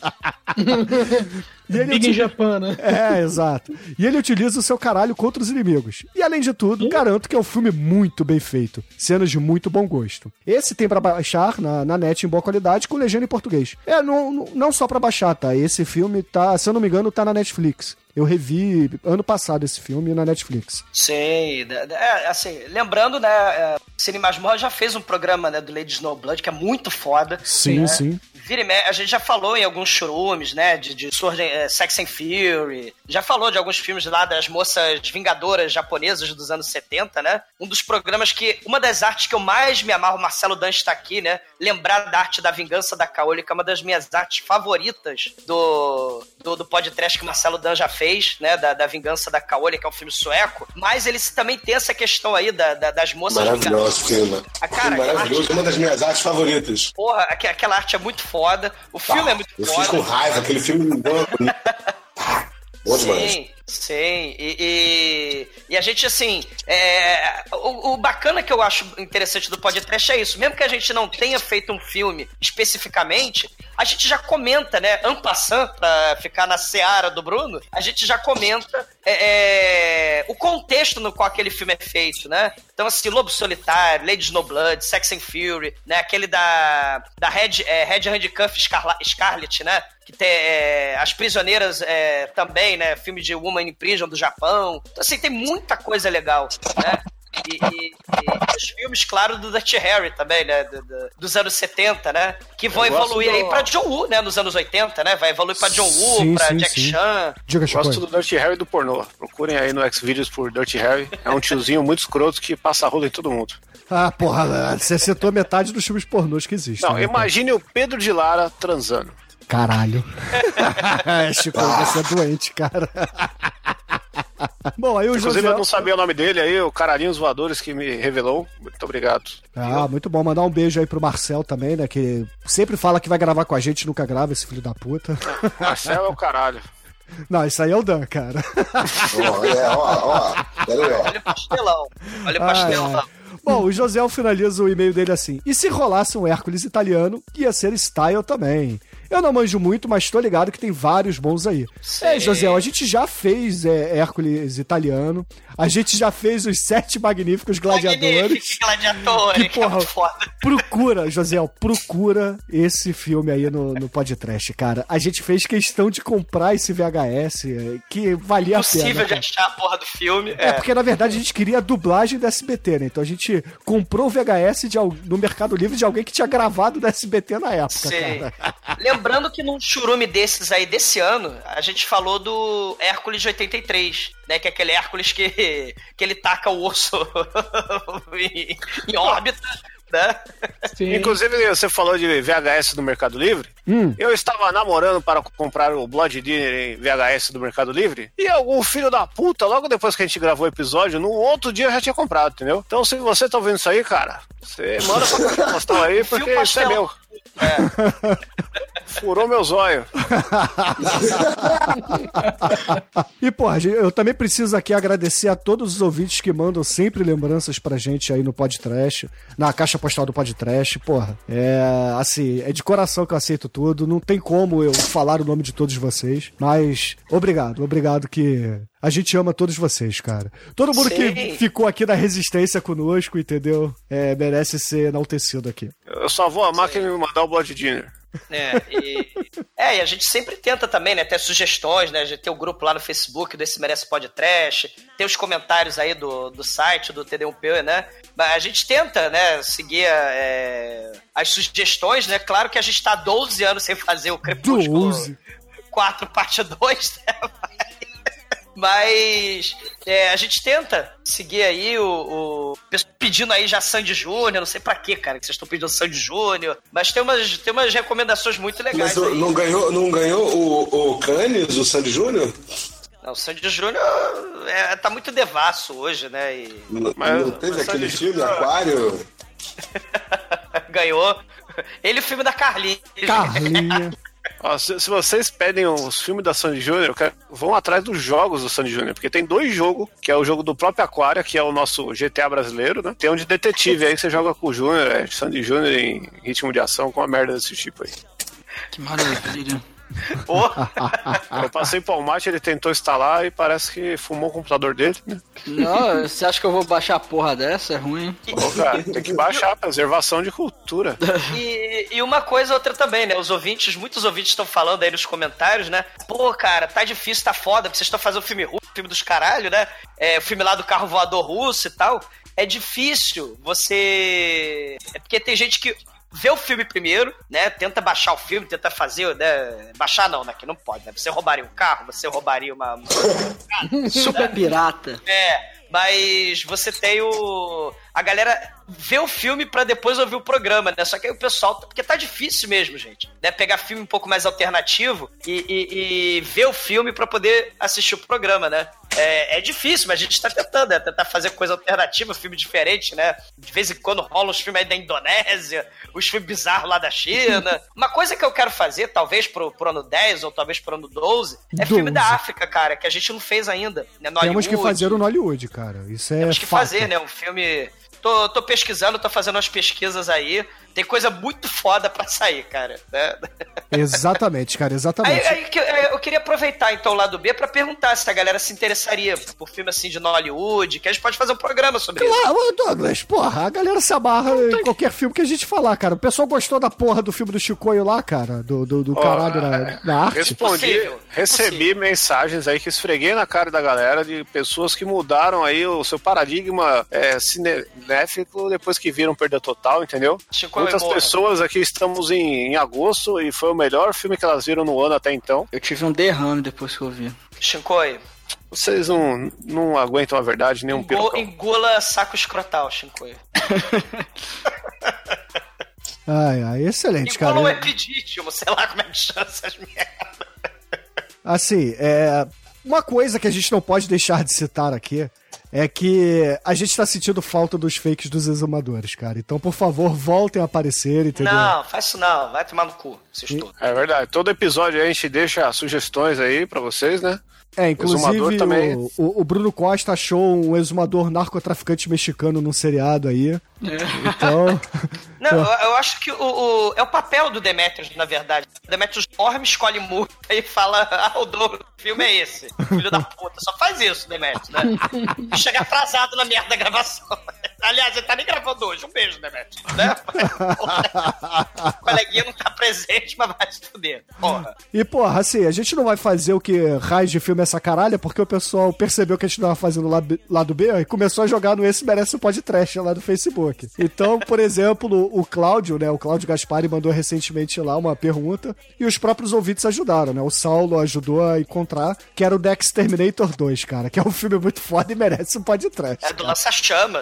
[SPEAKER 6] E ele
[SPEAKER 7] Big
[SPEAKER 6] utiliza-
[SPEAKER 7] Japan, né?
[SPEAKER 6] É, exato. E ele utiliza o seu caralho contra os inimigos. E além de tudo, garanto que é um filme muito bem feito. Cenas de muito bom gosto. Esse tem pra baixar na, na net em boa qualidade com legenda em português. É, não, não- não só pra baixar, tá? Esse filme tá, se eu não me engano, tá na Netflix. Eu revi ano passado esse filme na Netflix.
[SPEAKER 3] Sim, da- da- é, assim, lembrando, né, é, Cine Masmorra já fez um programa, né, do Lady Snowblood, que é muito foda.
[SPEAKER 6] Sim,
[SPEAKER 3] né?
[SPEAKER 6] sim.
[SPEAKER 3] Vira e a gente já falou em alguns churumes, né, de, de Sword, eh, Sex and Fury, já falou de alguns filmes lá das moças vingadoras japonesas dos anos 70, né, um dos programas que, uma das artes que eu mais me amarro, o Marcelo Dan está aqui, né, lembrar da arte da vingança da Kaoli, que é uma das minhas artes favoritas do, do, do podcast que o Marcelo Dan já fez, né, da, da vingança da Kaoli, que é um filme sueco, mas eles também tem essa questão aí da, da- das moças
[SPEAKER 5] Maravilhoso filme.
[SPEAKER 3] Ah, cara,
[SPEAKER 5] Filme maravilhoso, uma das minhas artes favoritas.
[SPEAKER 3] Porra, aque- aquela arte é muito foda. O filme é muito
[SPEAKER 5] Eu
[SPEAKER 3] foda.
[SPEAKER 5] fico com raiva, aquele filme me. Ah, Bom demais.
[SPEAKER 3] Sim, sim. E, e, e a gente, assim, é, o, o bacana que eu acho interessante do podcast é isso. Mesmo que a gente não tenha feito um filme especificamente, a gente já comenta, né? Ampassant, pra ficar na seara do Bruno, a gente já comenta é, é, o contexto no qual aquele filme é feito, né? Então, assim, Lobo Solitário, Lady Snowblood, Sex and Fury, né? Aquele da, da Red, é, Red Handcuff Scarlet, né? Que tem é, As Prisioneiras é, também, né? Filme de Woman in Prison do Japão. Então, assim, tem muita coisa legal, né? E, e- e os filmes, claro, do Dirty Harry também, né? Do- do- dos anos 70, né? Que vão evoluir
[SPEAKER 4] do-
[SPEAKER 3] aí pra John Woo, né? Nos anos 80, né? Vai evoluir pra John Woo,
[SPEAKER 6] Sim,
[SPEAKER 3] pra
[SPEAKER 6] sim,
[SPEAKER 3] Jack
[SPEAKER 6] sim.
[SPEAKER 3] Chan.
[SPEAKER 6] Diga,
[SPEAKER 4] Gosto
[SPEAKER 6] Chico.
[SPEAKER 4] do Dirty Harry do pornô. Procurem aí no Xvideos por Dirty Harry. É um tiozinho muito escroto que passa rola em todo mundo.
[SPEAKER 6] Ah, porra, você citou metade dos filmes pornôs que existem.
[SPEAKER 4] Não,
[SPEAKER 6] né,
[SPEAKER 4] imagine o Pedro de Lara transando.
[SPEAKER 6] Caralho. Chico, você é doente, cara. Bom, aí o
[SPEAKER 4] Inclusive,
[SPEAKER 6] José...
[SPEAKER 4] eu não sabia o nome dele aí, o Caralhinhos Voadores que me revelou. Muito obrigado.
[SPEAKER 6] Ah, muito bom. Mandar um beijo aí pro Marcel também, né? Que sempre fala que vai gravar com a gente, nunca grava, esse filho da puta.
[SPEAKER 4] Marcel é o caralho.
[SPEAKER 6] Não, isso aí é o Dan, cara.
[SPEAKER 5] É, ó, ó.
[SPEAKER 3] Olha o pastelão. Olha o pastelão.
[SPEAKER 6] Bom, o José finaliza o e-mail dele assim. E se rolasse um Hércules italiano, ia ser style também. Eu não manjo muito, mas tô ligado que tem vários bons aí. É, José, a gente já fez é, Hércules italiano. A gente já fez os sete magníficos gladiadores.
[SPEAKER 3] Magnífico, gladiadores,
[SPEAKER 6] Que
[SPEAKER 3] que, é
[SPEAKER 6] porra.
[SPEAKER 3] foda.
[SPEAKER 6] Procura, José, procura esse filme aí no, no podcast, cara. A gente fez questão de comprar esse VHS, é, que valia a
[SPEAKER 3] Impossível
[SPEAKER 6] pena.
[SPEAKER 3] de
[SPEAKER 6] cara.
[SPEAKER 3] achar a porra do filme.
[SPEAKER 6] É, porque na verdade a gente queria a dublagem do SBT, né? Então a gente comprou o VHS de, no Mercado Livre de alguém que tinha gravado do SBT na época,
[SPEAKER 3] Sim.
[SPEAKER 6] cara.
[SPEAKER 3] Lembrando que num churume desses aí desse ano, a gente falou do Hércules de 83, né? Que é aquele Hércules que, que ele taca o osso em, em órbita, né?
[SPEAKER 7] Sim.
[SPEAKER 4] Inclusive, você falou de VHS do Mercado Livre.
[SPEAKER 6] Hum.
[SPEAKER 4] Eu estava namorando para comprar o Blood Dinner em VHS do Mercado Livre. E algum filho da puta, logo depois que a gente gravou o episódio, no outro dia eu já tinha comprado, entendeu? Então, se você tá ouvindo isso aí, cara, você manda pra postal aí, porque isso é
[SPEAKER 3] pastel.
[SPEAKER 4] Meu. Furou meu zóio.
[SPEAKER 6] E, porra, eu também preciso aqui agradecer a todos os ouvintes que mandam sempre lembranças pra gente aí no podcast, na caixa postal do podcast. Porra, é assim, é de coração que eu aceito tudo. Não tem como eu falar o nome de todos vocês, mas obrigado, obrigado que. A gente ama todos vocês, cara. Todo mundo que
[SPEAKER 3] Sim.
[SPEAKER 6] ficou aqui na resistência conosco, entendeu? É, merece ser enaltecido aqui.
[SPEAKER 4] Eu só vou amar quem me mandar o Blood Dinner.
[SPEAKER 3] É, e, é, e a gente sempre tenta também, né, ter sugestões, né, a gente tem o grupo lá no Facebook do Esse Merece Podcast, tem os comentários aí do, do site, do TD1P, né, mas a gente tenta, né, seguir é, as sugestões, né, claro que a gente tá há 12 anos sem fazer o Crepúsculo
[SPEAKER 6] 12.
[SPEAKER 3] 4 parte 2, né, mas é, a gente tenta seguir aí o, o Pessoal pedindo aí já Sandy Júnior, não sei pra quê, cara, que vocês estão pedindo Sandy Júnior. Mas tem umas, tem umas recomendações muito legais
[SPEAKER 5] Mas
[SPEAKER 3] aí.
[SPEAKER 5] não ganhou, não ganhou o, o Cannes, o Sandy Júnior?
[SPEAKER 3] Não, o Sandy Júnior é, tá muito devasso hoje, né? E
[SPEAKER 5] Não,
[SPEAKER 4] Mas-
[SPEAKER 5] não teve
[SPEAKER 4] mas
[SPEAKER 5] aquele
[SPEAKER 4] Sandy
[SPEAKER 5] filme,
[SPEAKER 4] Júnior-
[SPEAKER 5] Aquário?
[SPEAKER 3] ganhou. Ele e o filme da Carlinhos.
[SPEAKER 6] Carlinha.
[SPEAKER 4] Ó, se, se vocês pedem os filmes da Sandy Júnior, vão atrás dos jogos do Sandy Júnior, porque tem dois jogos, que é o jogo do próprio Aquária, que é o nosso GTA brasileiro, né? Tem um de detetive, aí você joga com o Júnior, é Sandy Júnior em ritmo de ação, com uma merda desse tipo aí.
[SPEAKER 2] Que maravilha.
[SPEAKER 3] Pô,
[SPEAKER 4] Eu passei pro Almaty, ele tentou instalar e parece que fumou o computador dele, né?
[SPEAKER 2] Não, você acha que eu vou baixar a porra dessa? É ruim.
[SPEAKER 4] Ô, cara, tem que baixar, preservação de cultura.
[SPEAKER 3] E, e uma coisa outra também, né? Os ouvintes, muitos ouvintes estão falando aí nos comentários, né? Pô, cara, tá difícil, tá foda, porque vocês estão fazendo filme russo, filme dos caralho, né? É, o filme lá do carro voador russo e tal. É difícil você. É porque tem gente que vê o filme primeiro, né? Tenta baixar o filme, tenta fazer, né? Baixar não, né? Que não pode, né? Você roubaria um carro, você roubaria uma.
[SPEAKER 2] Super pirata.
[SPEAKER 3] É, mas você tem o. A galera vê o filme pra depois ouvir o programa, né? Só que aí o pessoal. Porque tá difícil mesmo, gente. Né? Pegar filme um pouco mais alternativo e, e- e ver o filme pra poder assistir o programa, né? É, é difícil, mas a gente tá tentando, né? Tentar fazer coisa alternativa, filme diferente, né? De vez em quando rolam os filmes aí da Indonésia, os filmes bizarros lá da China. Uma coisa que eu quero fazer, talvez pro, pro ano 10 ou talvez pro ano 12, é filme
[SPEAKER 6] 12.
[SPEAKER 3] da África, cara, que a gente não fez ainda. Né?
[SPEAKER 6] Temos que fazer o Nollywood, cara. Isso é.
[SPEAKER 3] Temos que
[SPEAKER 6] fato.
[SPEAKER 3] fazer, né? Um filme. Tô, tô pesquisando, tô fazendo umas pesquisas aí. Tem coisa muito foda pra sair, cara. né?
[SPEAKER 6] Exatamente, cara,
[SPEAKER 3] Aí,
[SPEAKER 6] exatamente.
[SPEAKER 3] aí que- é, eu queria aproveitar então o lado B pra perguntar se a galera se interessaria por filme assim de Hollywood, que a gente pode fazer um programa sobre isso.
[SPEAKER 6] Claro, ô, Douglas, porra, a galera se amarra em qualquer filme que a gente falar, cara. O pessoal gostou da porra do filme do Chicoio lá, cara, do, do, do
[SPEAKER 4] Ó,
[SPEAKER 6] caralho na, na arte.
[SPEAKER 4] Respondi,
[SPEAKER 3] Possível,
[SPEAKER 4] recebi
[SPEAKER 3] possível.
[SPEAKER 4] mensagens aí que esfreguei na cara da galera de pessoas que mudaram aí o seu paradigma é, cinéfico depois que viram Perda Total, entendeu?
[SPEAKER 3] Chico
[SPEAKER 4] Muitas pessoas aqui estamos em, em agosto e foi o melhor filme que elas viram no ano até então.
[SPEAKER 2] Eu tive um derrame depois que eu vi.
[SPEAKER 3] Shinkoi,
[SPEAKER 4] Vocês não, não aguentam a verdade, nem um
[SPEAKER 3] engo-
[SPEAKER 4] pirocão.
[SPEAKER 3] engula saco escrotal, Shinkoi.
[SPEAKER 6] Ai, ai, excelente,
[SPEAKER 3] Engula um
[SPEAKER 6] cara.
[SPEAKER 3] epidítimo, sei lá como é que chama essas merdas.
[SPEAKER 6] Assim, é. Uma coisa que a gente não pode deixar de citar aqui é que a gente tá sentindo falta dos fakes dos exumadores, cara. Então, por favor, voltem a aparecer, entendeu?
[SPEAKER 3] Não, faz isso não, vai tomar no cu, vocês todos.
[SPEAKER 4] É verdade. Todo episódio aí a gente deixa sugestões aí pra vocês, né?
[SPEAKER 6] É, inclusive
[SPEAKER 4] também.
[SPEAKER 6] o, o- o Bruno Costa achou um exumador narcotraficante mexicano num seriado aí. Então,
[SPEAKER 3] Não, eu, eu acho que o, o- é o papel do Demetrius, na verdade. O Demetrius dorme, escolhe multa e fala: Ah, o do filme é esse. Filho da puta. Só faz isso, Demetrius, né? E chega atrasado na merda da gravação. Aliás, ele tá nem gravando hoje. Um beijo, Demetrius. Né? o coleguinha não tá presente, mas vai se fuder. Porra.
[SPEAKER 6] e porra, assim, a gente não vai fazer o que raiz de filme é essa caralha, porque o pessoal percebeu que a gente tava fazendo lá, lado B e começou a jogar no Esse Merece o Podcast lá do Facebook. Então, por exemplo, o Cláudio, né, o Cláudio Gaspari mandou recentemente lá uma pergunta e os próprios ouvintes ajudaram, né? O Saulo ajudou a encontrar, que era o The Exterminator 2, cara, que é um filme muito foda e merece um podcast.
[SPEAKER 3] É do lança-chama,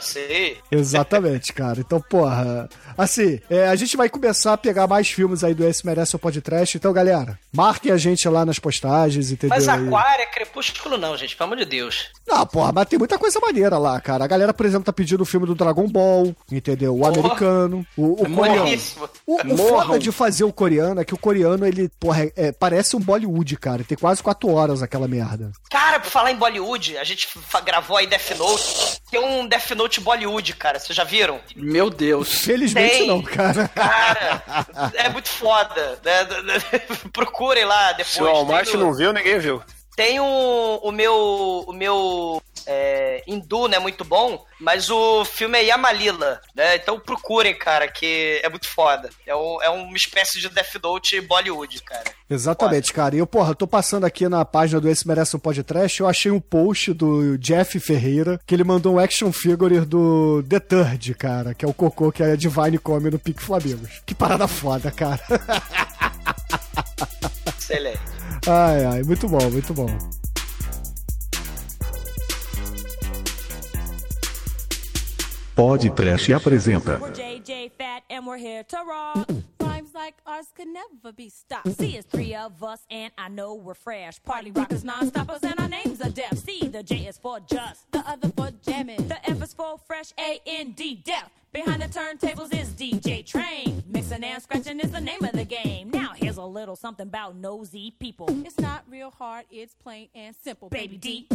[SPEAKER 6] Exatamente, cara. Então, porra. Assim, é, a gente vai começar a pegar mais filmes aí do Esse Merece o Podcast. Então, galera, marquem a gente lá nas postagens, entendeu?
[SPEAKER 3] Mas. Aquário é crepúsculo, não, gente, pelo amor de Deus.
[SPEAKER 6] Não, porra, mas tem muita coisa maneira lá, cara. A galera, por exemplo, tá pedindo o filme do Dragon Ball, entendeu? O
[SPEAKER 3] Porra.
[SPEAKER 6] americano, o, o coreano.
[SPEAKER 3] Morríssimo.
[SPEAKER 6] O, o
[SPEAKER 2] Morram.
[SPEAKER 6] foda de fazer o coreano é que o coreano, ele, porra, é- é- parece um Bollywood, cara. Tem quase quatro horas aquela merda.
[SPEAKER 3] Cara, por falar em Bollywood, a gente gravou aí Death Note. Tem um Death Note Bollywood, cara. Vocês já viram?
[SPEAKER 2] Meu Deus.
[SPEAKER 6] Felizmente
[SPEAKER 3] Tem.
[SPEAKER 6] não, cara.
[SPEAKER 3] Cara, é muito foda. né? Procurem lá depois.
[SPEAKER 4] Se o Walmart
[SPEAKER 3] no-
[SPEAKER 4] não viu, ninguém viu.
[SPEAKER 3] Tem o, o meu. O meu. É, hindu, né? Muito bom. Mas o filme é Yamalila, né? Então procurem, cara, que é muito foda. É, um- é uma espécie de Death Note Bollywood, cara.
[SPEAKER 6] Exatamente, cara. E eu, porra, tô passando aqui na página do Esse Merece um Podcast, eu achei um post do Jeff Ferreira, que ele mandou um action figure do The Third, cara, que é o cocô que a Divine come no Pique Flamingos. Que parada foda, cara.
[SPEAKER 3] Excelente.
[SPEAKER 6] Ai, ai, muito bom, muito bom.
[SPEAKER 9] To rock. Rhymes like ours could never be stopped. See, it's three of us and I know we're fresh. Party rockers, non-stoppers, and our names are deaf. See, the J is for just, the other for jamming. The F is for fresh, A-N-D, deaf. Behind the turntables is DJ Train. Mixing and scratching is the name of the game. Now here's a little something about nosy people. It's not real hard, it's plain and simple. Baby D.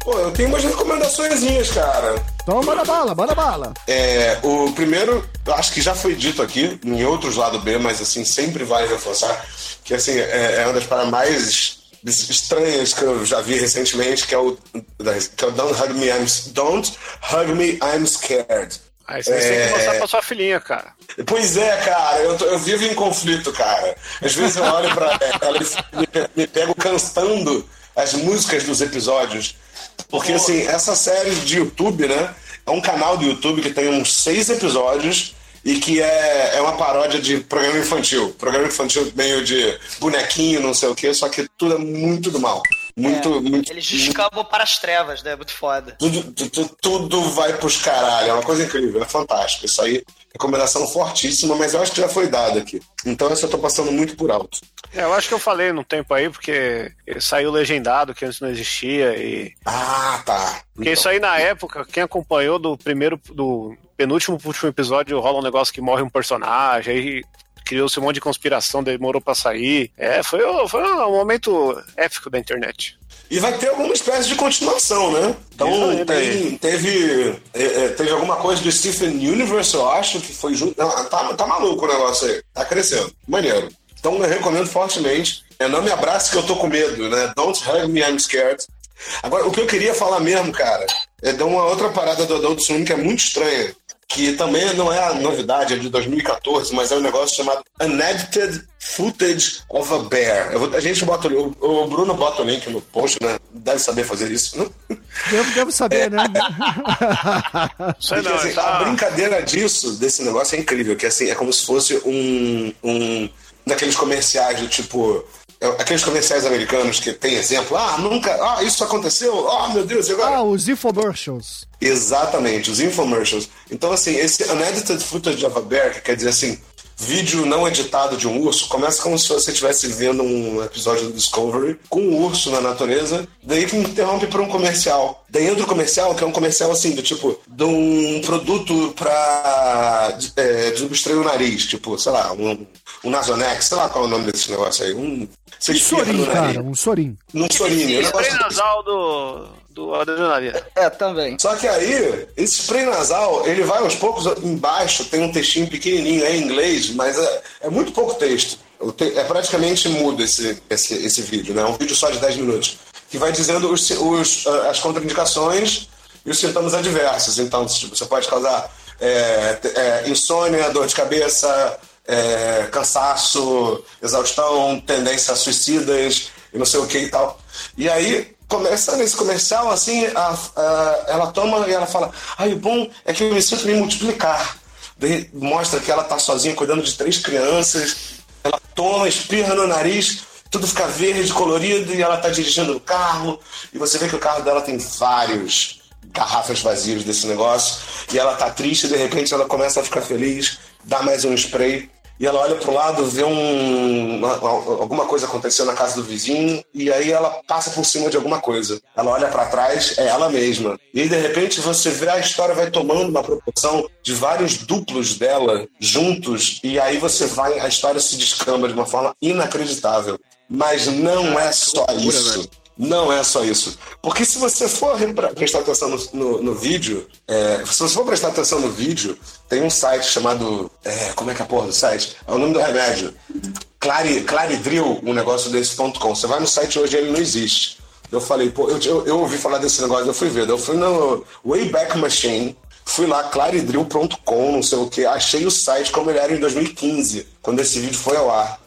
[SPEAKER 5] Pô, eu tenho umas recomendaçõezinhas, cara.
[SPEAKER 6] Então manda bala, manda bala.
[SPEAKER 5] É, o primeiro, eu acho que já foi dito aqui, em outros lados B, mas assim, sempre vale reforçar, que assim, é, é uma das paradas mais estranhas que eu já vi recentemente, que é o, que é o Don't Hug Me, I'm, Don't Hug Me, I'm Scared.
[SPEAKER 4] Aí você tem que mostrar pra sua filhinha, cara.
[SPEAKER 5] Pois é, cara, eu, tô- eu vivo em conflito, cara. Às vezes eu olho pra ela e me, me pego cantando as músicas dos episódios. Porque, assim, essa série de YouTube, né? É um canal do YouTube que tem uns seis episódios e que é, é uma paródia de programa infantil. Programa infantil meio de bonequinho, não sei o quê, só que tudo é muito do mal. Muito, muito.
[SPEAKER 3] Eles descambam para as trevas, né? Muito foda.
[SPEAKER 5] Tudo, tu- tu- tudo vai pros caralho. É uma coisa incrível, é fantástico. Isso aí, recomendação fortíssima, mas eu acho que já foi dada aqui. Então essa eu tô passando muito por alto.
[SPEAKER 4] É, eu acho que eu falei num tempo aí, porque saiu legendado, que antes não existia, e.
[SPEAKER 5] Ah, tá.
[SPEAKER 4] Porque isso aí na época, quem acompanhou do primeiro, do penúltimo pro último episódio, rola um negócio que morre um personagem, aí criou-se um monte de conspiração, demorou pra sair. É, foi, foi um momento épico da internet.
[SPEAKER 5] E vai ter alguma espécie de continuação, né? Então
[SPEAKER 4] aí,
[SPEAKER 5] tem, teve, é, é, teve alguma coisa do Stephen Universe, eu acho, que foi junto. Não, tá, tá maluco o negócio aí. Tá crescendo. Maneiro. Então eu recomendo fortemente. É, não me abrace que eu tô com medo, né? Don't hug me, I'm scared. Agora, o que eu queria falar mesmo, cara, é de uma outra parada do Adult Swim que é muito estranha. Que também não é a novidade, é de 2014, mas é um negócio chamado Unedited Footage of a Bear. Eu vou- a gente bota o, o Bruno bota o link no post, né? Deve saber fazer isso, né?
[SPEAKER 6] Devo, devo saber, né?
[SPEAKER 4] Isso aí
[SPEAKER 5] Porque,
[SPEAKER 4] não,
[SPEAKER 5] assim,
[SPEAKER 4] tá-
[SPEAKER 5] A brincadeira disso, desse negócio é incrível, que assim, é como se fosse um, um daqueles comerciais do tipo. é, Aqueles comerciais americanos que tem exemplo, ah, nunca, ah, isso aconteceu, ah, meu Deus, e agora?
[SPEAKER 6] ah, os infomercials.
[SPEAKER 5] Exatamente, os infomercials. Então, assim, esse unedited footage of a bear, que quer dizer assim, vídeo não editado de um urso, começa como se você estivesse vendo um episódio do Discovery com um urso na natureza, daí que interrompe para um comercial. Daí entra o comercial, que é um comercial assim, do tipo, de um produto pra é, desobstruir o nariz, tipo, sei lá, um, um Nasonex, sei lá qual é o nome desse negócio aí. Um,
[SPEAKER 6] Sorim, cara, um sorim.
[SPEAKER 5] Num sorinho. um
[SPEAKER 4] Spray
[SPEAKER 5] negócio-
[SPEAKER 4] nasal do, do adrenalina.
[SPEAKER 2] É, também.
[SPEAKER 5] Só que aí, esse spray nasal, ele vai aos poucos embaixo, tem um textinho pequenininho, é em inglês, mas é, é muito pouco texto. É praticamente mudo esse, esse, esse vídeo, né? É um vídeo só de 10 minutos. Que vai dizendo os, os, ah, as contraindicações e os sintomas adversos. Então, tipo, você pode causar é, é, insônia, dor de cabeça, é, cansaço, exaustão, tendência a suicidas e não sei o que e tal. E aí, começa nesse comercial, assim, a- a- ela toma e ela fala: Ai, o bom é que eu me sinto me multiplicar. Daí mostra que ela tá sozinha cuidando de três crianças. Ela toma, espirra no nariz, tudo fica verde, colorido, e ela tá dirigindo o carro. E você vê que o carro dela tem vários garrafas vazias desse negócio. E ela tá triste, de repente ela começa a ficar feliz, dá mais um spray. E ela olha pro lado, vê um, uma- alguma coisa aconteceu na casa do vizinho, e aí ela passa por cima de alguma coisa. Ela olha pra trás, é ela mesma. E aí, de repente, você vê a história vai tomando uma proporção de vários duplos dela juntos, e aí você vai, a história se descamba de uma forma inacreditável. Mas não é só isso. Não é só isso. Porque se você for prestar atenção no, no- no vídeo, é, se você for prestar atenção no vídeo, tem um site chamado. é, como é que é a porra do site? É o nome do remédio. Clari, Claridril, um negócio desse.com. Você vai no site hoje ele não existe. Eu falei, pô, eu, eu, eu ouvi falar desse negócio, eu fui ver. Eu fui no Wayback Machine, fui lá, claridril.com, não sei o que, achei o site como ele era em 2015, quando esse vídeo foi ao ar.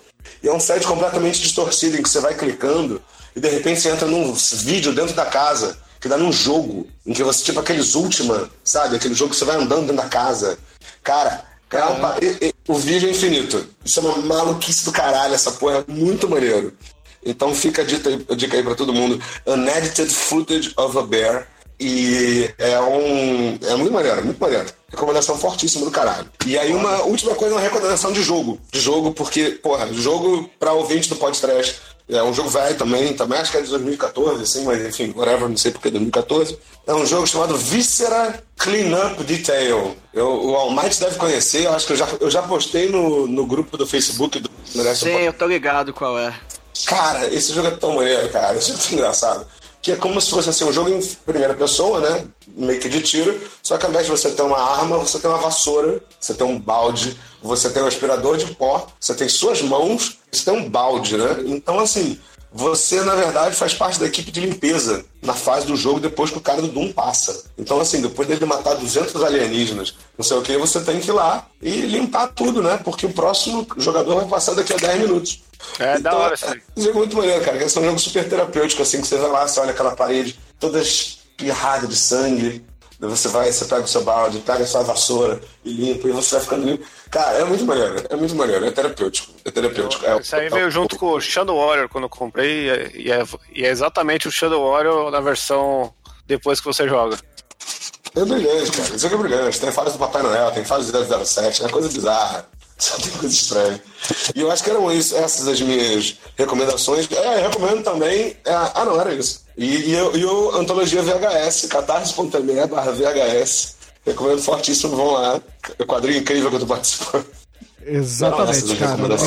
[SPEAKER 5] E é um site completamente distorcido, em que você vai clicando e de repente você entra num vídeo dentro da casa, que dá num jogo, em que você, tipo aqueles Ultima, sabe? Aquele jogo que você vai andando dentro da casa. Cara, é e- e- o vídeo é infinito. Isso é uma maluquice do caralho, essa porra é muito maneiro. Então fica a dica aí, a dica aí pra todo mundo. Unedited Footage of a Bear. E é um. É muito maneiro, muito maneiro. Recomendação fortíssima do caralho. E aí, uma última coisa, uma recomendação de jogo. De jogo, porque, porra, jogo pra ouvinte do podcast. É um jogo velho também, também acho que é de 2014, assim, mas enfim, whatever, não sei porque é 2014. É um jogo chamado Viscera Cleanup Detail. Eu, o Almighty deve conhecer, eu acho que eu já, eu já postei no, no grupo do Facebook do
[SPEAKER 2] Sim, eu tô ligado qual é.
[SPEAKER 5] Cara, esse jogo é tão maneiro, cara. Isso é tão engraçado. Que é como se fosse assim, um jogo em primeira pessoa, né? Meio que de tiro. Só que ao invés de você ter uma arma, você tem uma vassoura, você tem um balde, você tem um aspirador de pó, você tem suas mãos, você tem um balde, né? Então, assim, você, na verdade, faz parte da equipe de limpeza na fase do jogo depois que o cara do Doom passa. Então, assim, depois dele matar 200 alienígenas, não sei o que, você tem que ir lá e limpar tudo, né? Porque o próximo jogador vai passar daqui a 10 minutos.
[SPEAKER 4] É, da hora isso aí.
[SPEAKER 5] Esse jogo é muito maneiro, cara. Esse é um jogo super terapêutico, assim, que você vai lá, você olha aquela parede toda espirrada de sangue. Você vai, você pega o seu balde, pega a sua vassoura e limpa, e você vai ficando limpo. Cara, é muito maneiro, é muito maneiro, é terapêutico. É terapêutico. É,
[SPEAKER 4] Isso aí veio junto com o Shadow Warrior quando eu comprei, e é, e é exatamente o Shadow Warrior na versão depois que você joga.
[SPEAKER 5] É brilhante, cara. Esse jogo é brilhante. Tem fases do Papai Noel, tem fases do 007, é coisa bizarra. Só tem coisa estranha. E eu acho que eram isso, essas as minhas recomendações. É, eu recomendo também. é, ah, não, era isso. E, e, eu- e o Antologia VHS, catarse.me barra VHS. Recomendo fortíssimo, vão lá. É um quadrinho incrível que eu tô participando.
[SPEAKER 6] Exatamente, cara. É,
[SPEAKER 4] eu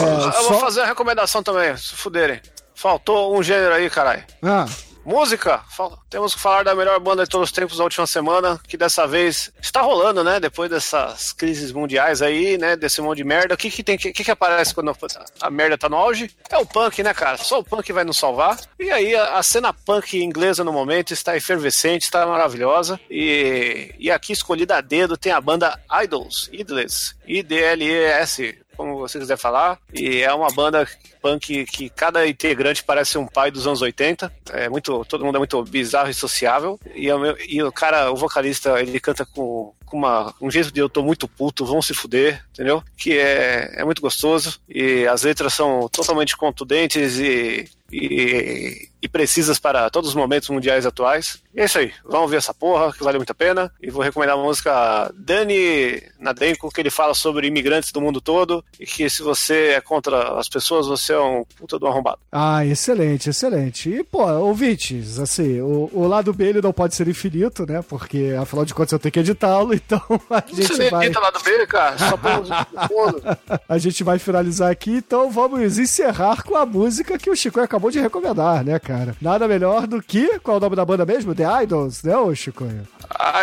[SPEAKER 6] só-
[SPEAKER 4] vou fazer a recomendação também, se fuderem. Faltou um gênero aí, caralho.
[SPEAKER 6] Ah,
[SPEAKER 4] Música, temos que falar da melhor banda de todos os tempos da última semana, que dessa vez está rolando, né? Depois dessas crises mundiais aí, né? Desse monte de merda. O que que tem que, que, que aparece quando a merda tá no auge? É o punk, né, cara? Só o punk vai nos salvar. E aí a, a cena punk inglesa no momento está efervescente, está maravilhosa. E, e aqui escolhida a dedo tem a banda Idols, Idles, I-D-L-E-S, como você quiser falar. E é uma banda punk que cada integrante parece um pai dos anos 80. É muito, todo mundo é muito bizarro e sociável. E, é e o cara, o vocalista, ele canta com, com uma, um jeito de eu tô muito puto, vão se fuder, entendeu? Que é, é muito gostoso. E as letras são totalmente contundentes e, e, e precisas para todos os momentos mundiais atuais. E é isso aí. Vamos ver essa porra, que vale muito a pena. E vou recomendar a música Dani Nadenko, que ele fala sobre imigrantes do mundo todo. E que se você é contra as pessoas, você é um puta do arrombado.
[SPEAKER 6] ah, excelente, excelente. E, pô, ouvintes, assim, o, o lado B ele não pode ser infinito, né? Porque, afinal de contas, eu tenho que editá-lo, então a
[SPEAKER 4] Você
[SPEAKER 6] gente
[SPEAKER 4] nem
[SPEAKER 6] vai...
[SPEAKER 4] lá do B, cara. Só fundo.
[SPEAKER 6] A gente vai finalizar aqui, então vamos encerrar com a música que o Chico acabou de recomendar, né, cara? Nada melhor do que. Qual é o nome da banda mesmo? The Idols, né, ô Chico?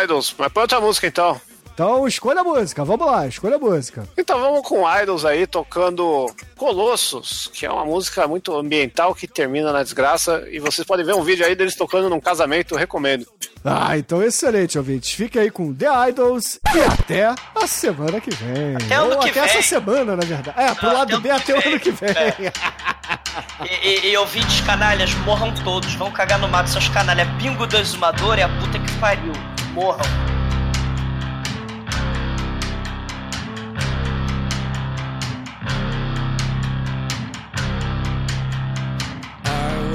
[SPEAKER 4] Idols. Mas põe outra música então.
[SPEAKER 6] Então escolha a música, vamos lá, escolha a música.
[SPEAKER 4] Então vamos com Idols aí tocando Colossus, que é uma música muito ambiental que termina na desgraça. E vocês podem ver um vídeo aí deles tocando num casamento, eu recomendo.
[SPEAKER 6] Ah, então excelente, ouvintes. Fique aí com The Idols e até a semana que vem.
[SPEAKER 10] Até ano
[SPEAKER 6] Ou
[SPEAKER 10] que
[SPEAKER 6] até
[SPEAKER 10] vem.
[SPEAKER 6] essa semana, na verdade. É, pro
[SPEAKER 10] Não,
[SPEAKER 6] lado
[SPEAKER 10] até
[SPEAKER 6] B até o ano que vem.
[SPEAKER 10] vem. E, e, e ouvintes canalhas, morram todos. Vão cagar no mato, seus canalhas. Bingo do exumador é a puta que pariu. Morram.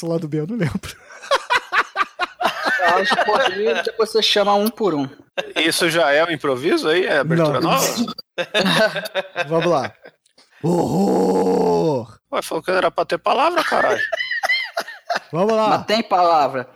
[SPEAKER 6] Como é que começa o lado B? Eu não lembro.
[SPEAKER 2] Os poderes, depois você chama um por um.
[SPEAKER 4] Isso já é um improviso aí? É abertura
[SPEAKER 6] Não.
[SPEAKER 4] nova?
[SPEAKER 6] Vamos lá. Horror!
[SPEAKER 4] Ué, falou que era pra ter palavra, caralho.
[SPEAKER 6] Vamos lá.
[SPEAKER 2] Mas tem palavra.